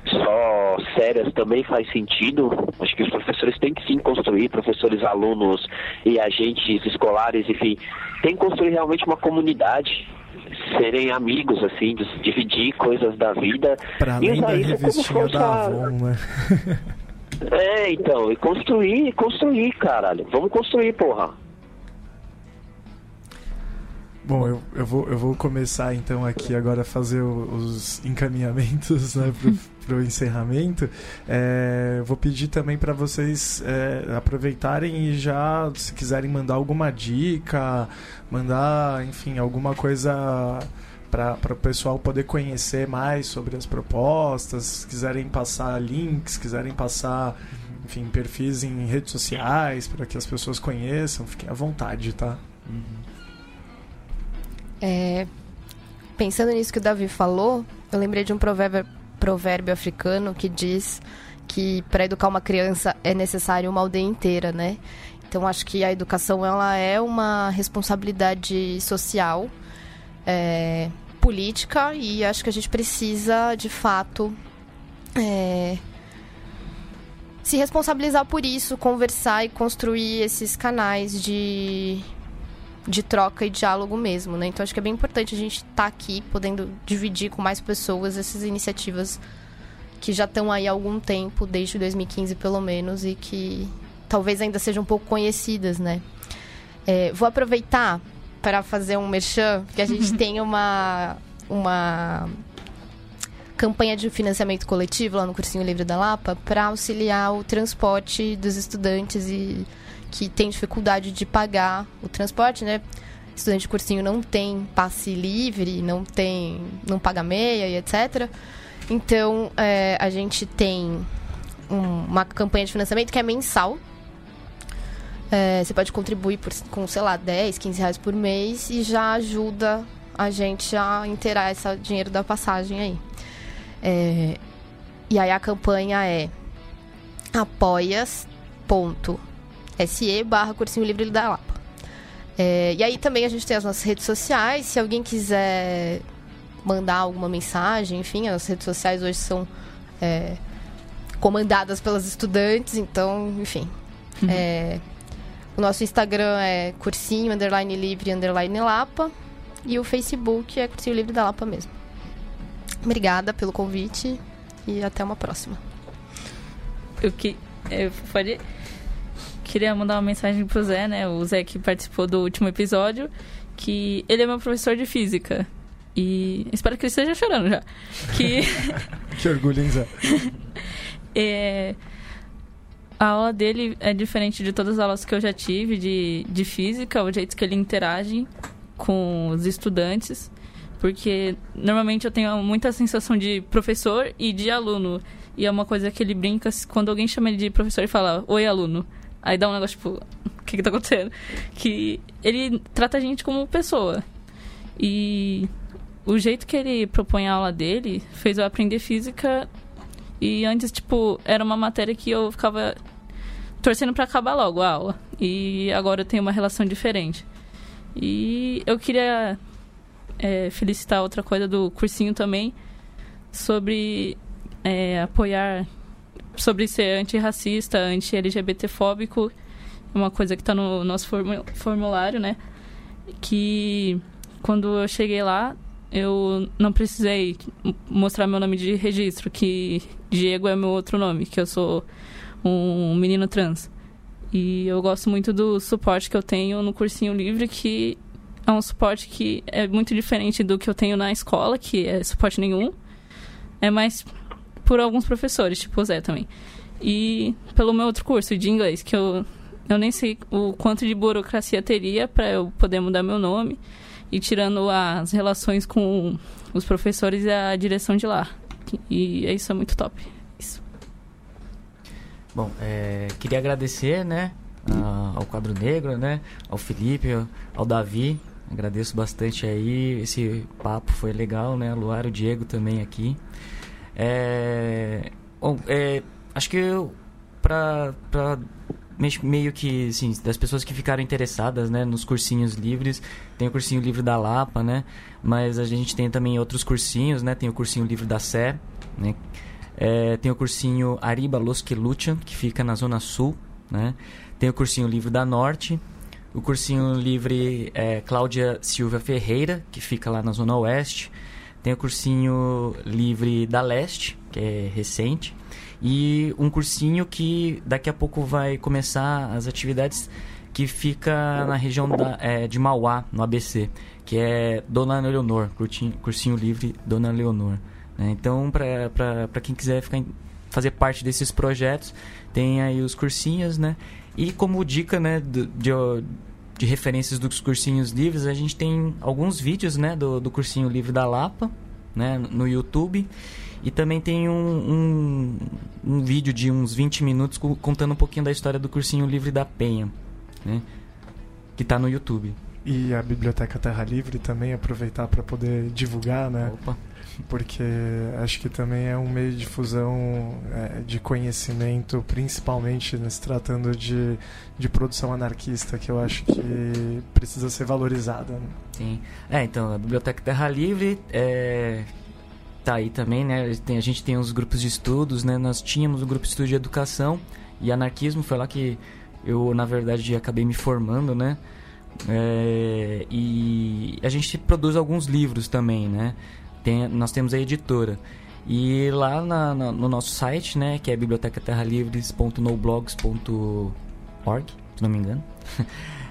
só sérias também faz sentido. Acho que os professores têm que sim construir, professores, alunos e agentes escolares, enfim, tem que construir realmente uma comunidade serem amigos, assim, dividir coisas da vida. Pra além e usar da isso como força. Da Avon, né? é, então, e construir, construir, caralho. Vamos construir, porra. Bom, eu, eu, vou, eu vou começar então aqui agora a fazer os encaminhamentos né, para o encerramento. É, vou pedir também para vocês é, aproveitarem e já, se quiserem mandar alguma dica, mandar, enfim, alguma coisa para o pessoal poder conhecer mais sobre as propostas, se quiserem passar links, quiserem passar enfim, perfis em redes sociais para que as pessoas conheçam, fiquem à vontade, tá? Uhum. É, pensando nisso que o Davi falou, eu lembrei de um provérbio, provérbio africano que diz que para educar uma criança é necessário uma aldeia inteira, né? Então acho que a educação ela é uma responsabilidade social, é, política e acho que a gente precisa de fato é, se responsabilizar por isso, conversar e construir esses canais de de troca e diálogo mesmo, né? Então acho que é bem importante a gente estar tá aqui podendo dividir com mais pessoas essas iniciativas que já estão aí há algum tempo, desde 2015 pelo menos, e que talvez ainda sejam um pouco conhecidas, né? É, vou aproveitar para fazer um merchan, que a gente tem uma, uma campanha de financiamento coletivo lá no Cursinho Livre da Lapa para auxiliar o transporte dos estudantes e que tem dificuldade de pagar o transporte, né? Estudante de cursinho não tem passe livre, não tem, não paga meia e etc. Então, é, a gente tem um, uma campanha de financiamento que é mensal. É, você pode contribuir por, com, sei lá, 10, 15 reais por mês e já ajuda a gente a inteirar esse dinheiro da passagem aí. É, e aí a campanha é apoias ponto se barra Cursinho Livre da Lapa. É, e aí também a gente tem as nossas redes sociais. Se alguém quiser mandar alguma mensagem, enfim, as redes sociais hoje são é, comandadas pelas estudantes, então, enfim. Uhum. É, o nosso Instagram é cursinho, underline livre, underline lapa. E o Facebook é Cursinho Livre da Lapa mesmo. Obrigada pelo convite e até uma próxima. Eu que. Eu pode. Queria mandar uma mensagem pro Zé, né? O Zé que participou do último episódio. Que ele é meu professor de física. E espero que ele esteja chorando já. Que. que orgulho, hein, Zé? é, a aula dele é diferente de todas as aulas que eu já tive de, de física, o jeito que ele interage com os estudantes. Porque normalmente eu tenho muita sensação de professor e de aluno. E é uma coisa que ele brinca quando alguém chama ele de professor e fala, oi aluno. Aí dá um negócio tipo, o que, que tá acontecendo? Que ele trata a gente como pessoa. E o jeito que ele propõe a aula dele fez eu aprender física. E antes, tipo, era uma matéria que eu ficava torcendo para acabar logo a aula. E agora eu tenho uma relação diferente. E eu queria é, felicitar outra coisa do cursinho também sobre é, apoiar sobre ser antirracista, anti-LGBTfóbico, uma coisa que está no nosso formulário, né? Que quando eu cheguei lá, eu não precisei mostrar meu nome de registro, que Diego é meu outro nome, que eu sou um menino trans. E eu gosto muito do suporte que eu tenho no cursinho livre, que é um suporte que é muito diferente do que eu tenho na escola, que é suporte nenhum. É mais por alguns professores, tipo o Zé também. E pelo meu outro curso de inglês, que eu, eu nem sei o quanto de burocracia teria para eu poder mudar meu nome. E tirando as relações com os professores e a direção de lá. E isso é muito top. Isso. Bom, é, queria agradecer, né, ao Quadro Negro, né, ao Felipe, ao Davi, Agradeço bastante aí. Esse papo foi legal, né? Luar, o Diego também aqui. É, é, acho que pra meio que, assim, das pessoas que ficaram interessadas, né, nos cursinhos livres, tem o cursinho livre da Lapa, né, mas a gente tem também outros cursinhos, né, tem o cursinho livre da Sé, né, é, tem o cursinho Ariba Los Queluchan, que fica na Zona Sul, né, tem o cursinho livre da Norte, o cursinho livre é Cláudia Silva Ferreira, que fica lá na Zona Oeste. Tem o cursinho livre da Leste, que é recente. E um cursinho que daqui a pouco vai começar as atividades que fica na região da, é, de Mauá, no ABC, que é Dona Leonor, cursinho, livre Dona Leonor. Né? Então, para quem quiser ficar, fazer parte desses projetos, tem aí os cursinhos, né? E como dica, né, de, de, de referências dos cursinhos livres, a gente tem alguns vídeos, né, do, do cursinho livre da Lapa, né, no YouTube. E também tem um, um, um vídeo de uns 20 minutos contando um pouquinho da história do cursinho livre da Penha, né, que está no YouTube. E a Biblioteca Terra Livre também, aproveitar para poder divulgar, né? Opa porque acho que também é um meio de difusão é, de conhecimento, principalmente se tratando de, de produção anarquista, que eu acho que precisa ser valorizada. Né? Sim. É, então, a Biblioteca Terra Livre é, tá aí também, né? Tem, a gente tem os grupos de estudos, né? Nós tínhamos o um grupo de estudo de educação e anarquismo, foi lá que eu, na verdade, acabei me formando, né? É, e a gente produz alguns livros também, né? Tem, nós temos a editora. E lá na, na, no nosso site, né, que é bibliotecaterralivres.noblogs.org, se não me engano,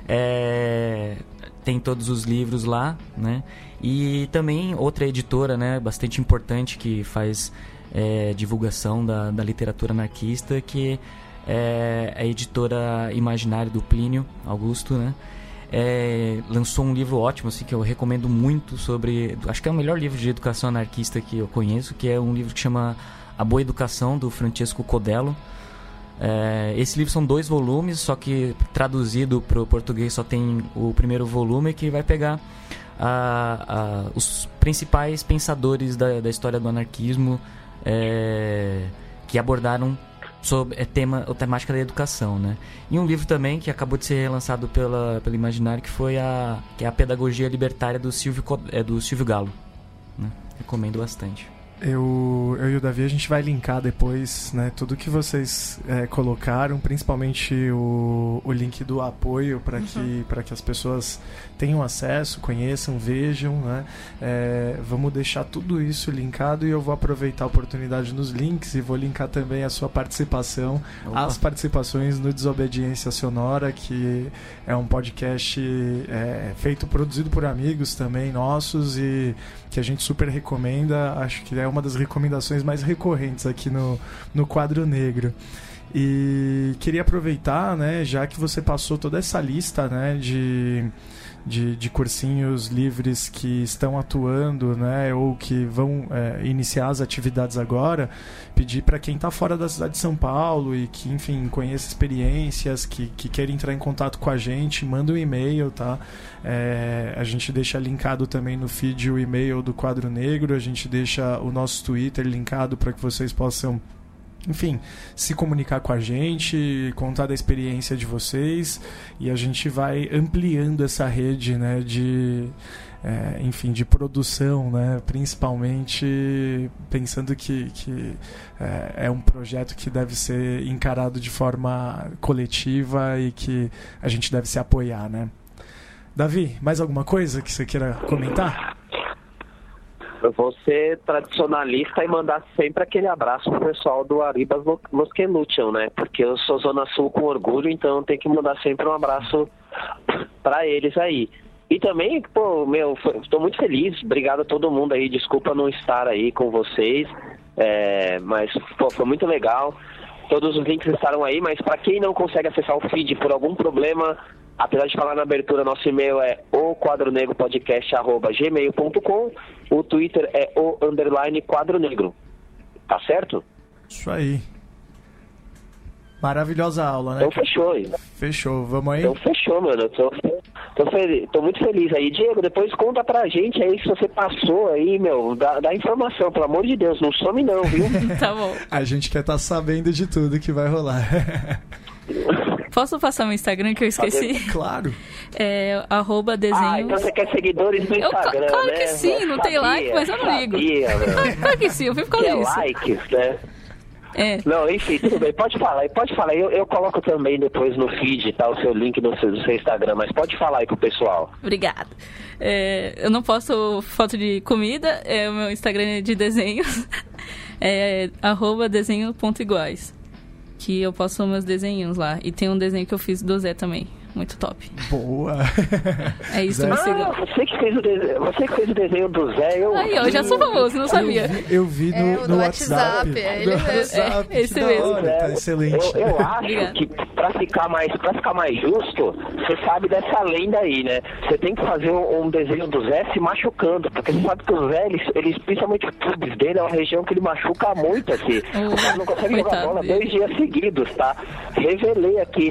é, tem todos os livros lá, né? E também outra editora, né, bastante importante que faz é, divulgação da, da literatura anarquista, que é a editora Imaginário do Plínio Augusto, né? É, lançou um livro ótimo, assim, que eu recomendo muito sobre. Acho que é o melhor livro de educação anarquista que eu conheço, que é um livro que chama A Boa Educação, do Francesco Codello. É, esse livro são dois volumes, só que traduzido para o português só tem o primeiro volume, que vai pegar a, a, os principais pensadores da, da história do anarquismo é, que abordaram sobre é tema, a temática da educação, né? E um livro também que acabou de ser lançado pela, pelo Imaginário que foi a que é a pedagogia libertária do Silvio é, do Silvio Galo, né? Recomendo bastante. Eu, eu e o Davi, a gente vai linkar depois, né? Tudo que vocês é, colocaram, principalmente o, o link do apoio para que, uhum. que as pessoas tenham acesso, conheçam, vejam, né? É, vamos deixar tudo isso linkado e eu vou aproveitar a oportunidade nos links e vou linkar também a sua participação, Opa. as participações no Desobediência Sonora, que é um podcast é, feito, produzido por amigos também nossos e que a gente super recomenda. Acho que é uma das recomendações mais recorrentes aqui no, no quadro negro. E queria aproveitar, né, já que você passou toda essa lista, né, de de, de cursinhos livres que estão atuando, né, ou que vão é, iniciar as atividades agora, pedir para quem está fora da cidade de São Paulo e que, enfim, conheça experiências, que, que queira entrar em contato com a gente, manda um e-mail, tá? É, a gente deixa linkado também no feed o e-mail do Quadro Negro, a gente deixa o nosso Twitter linkado para que vocês possam enfim, se comunicar com a gente, contar da experiência de vocês e a gente vai ampliando essa rede, né, de é, enfim, de produção, né? principalmente pensando que, que é, é, um projeto que deve ser encarado de forma coletiva e que a gente deve se apoiar. Né? Davi, mais alguma coisa que você queira comentar? Ser tradicionalista e mandar sempre aquele abraço pro pessoal do Aribas Mosquelution, né? Porque eu sou Zona Sul com orgulho, então tem que mandar sempre um abraço para eles aí. E também, pô, meu, estou muito feliz. Obrigado a todo mundo aí. Desculpa não estar aí com vocês, é, mas pô, foi muito legal. Todos os links estaram aí, mas para quem não consegue acessar o feed por algum problema, Apesar de falar na abertura, nosso e-mail é o quadro negro podcast gmail.com, o Twitter é o underline quadro negro. Tá certo? Isso aí. Maravilhosa aula, né? Então fechou aí. Fechou, vamos aí? Então fechou, mano. Tô, tô, feliz, tô muito feliz aí. Diego, depois conta pra gente aí se você passou aí, meu, dá, dá informação, pelo amor de Deus, não some não, viu? tá bom. A gente quer estar tá sabendo de tudo que vai rolar. Posso passar meu Instagram que eu esqueci? Claro. É arroba desenhos. Ah, então você quer seguidores no Instagram, eu, claro né? que sim, não sabia, tem like, mas eu não ligo. Sabia, claro que sim, eu fico com isso. likes, né? É. Não, enfim, tudo bem, pode falar, pode falar. Eu, eu coloco também depois no feed, tá? O seu link no seu, no seu Instagram, mas pode falar aí pro pessoal. Obrigada. É, eu não posto foto de comida, é, o meu Instagram é de desenhos. É arroba desenho.iguais que eu posto meus desenhos lá. E tem um desenho que eu fiz do Zé também. Muito top. Boa! É isso, me siga. Ah, você que fez o desenho, você que fez o desenho do Zé, eu. Aí, eu já sou famoso, não sabia. Eu vi, eu vi no, é, no WhatsApp. WhatsApp. É, ele no WhatsApp. É, esse mesmo. Hora, tá excelente. Eu, eu acho que pra ficar, mais, pra ficar mais justo, você sabe dessa lenda aí, né? Você tem que fazer um, um desenho do Zé se machucando, porque você sabe que o Zé, eles, eles principalmente os clubes dele, é uma região que ele machuca muito, assim. Oh, o cara não consegue jogar bola dois dias seguidos, tá? Revelei aqui.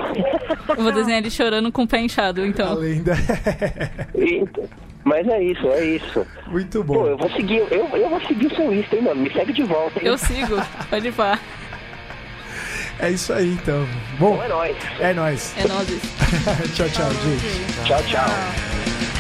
Eu vou desenhar ele chorando chorando com o pé inchado, então. A lenda. Mas é isso, é isso. Muito bom. Pô, eu vou seguir, eu, eu vou seguir o seu Insta, hein, mano? Me segue de volta, hein? Eu sigo, pode ir pá. É isso aí, então. Bom, então é nóis. É nóis. É nóis. tchau, tchau, gente. Tchau, tchau.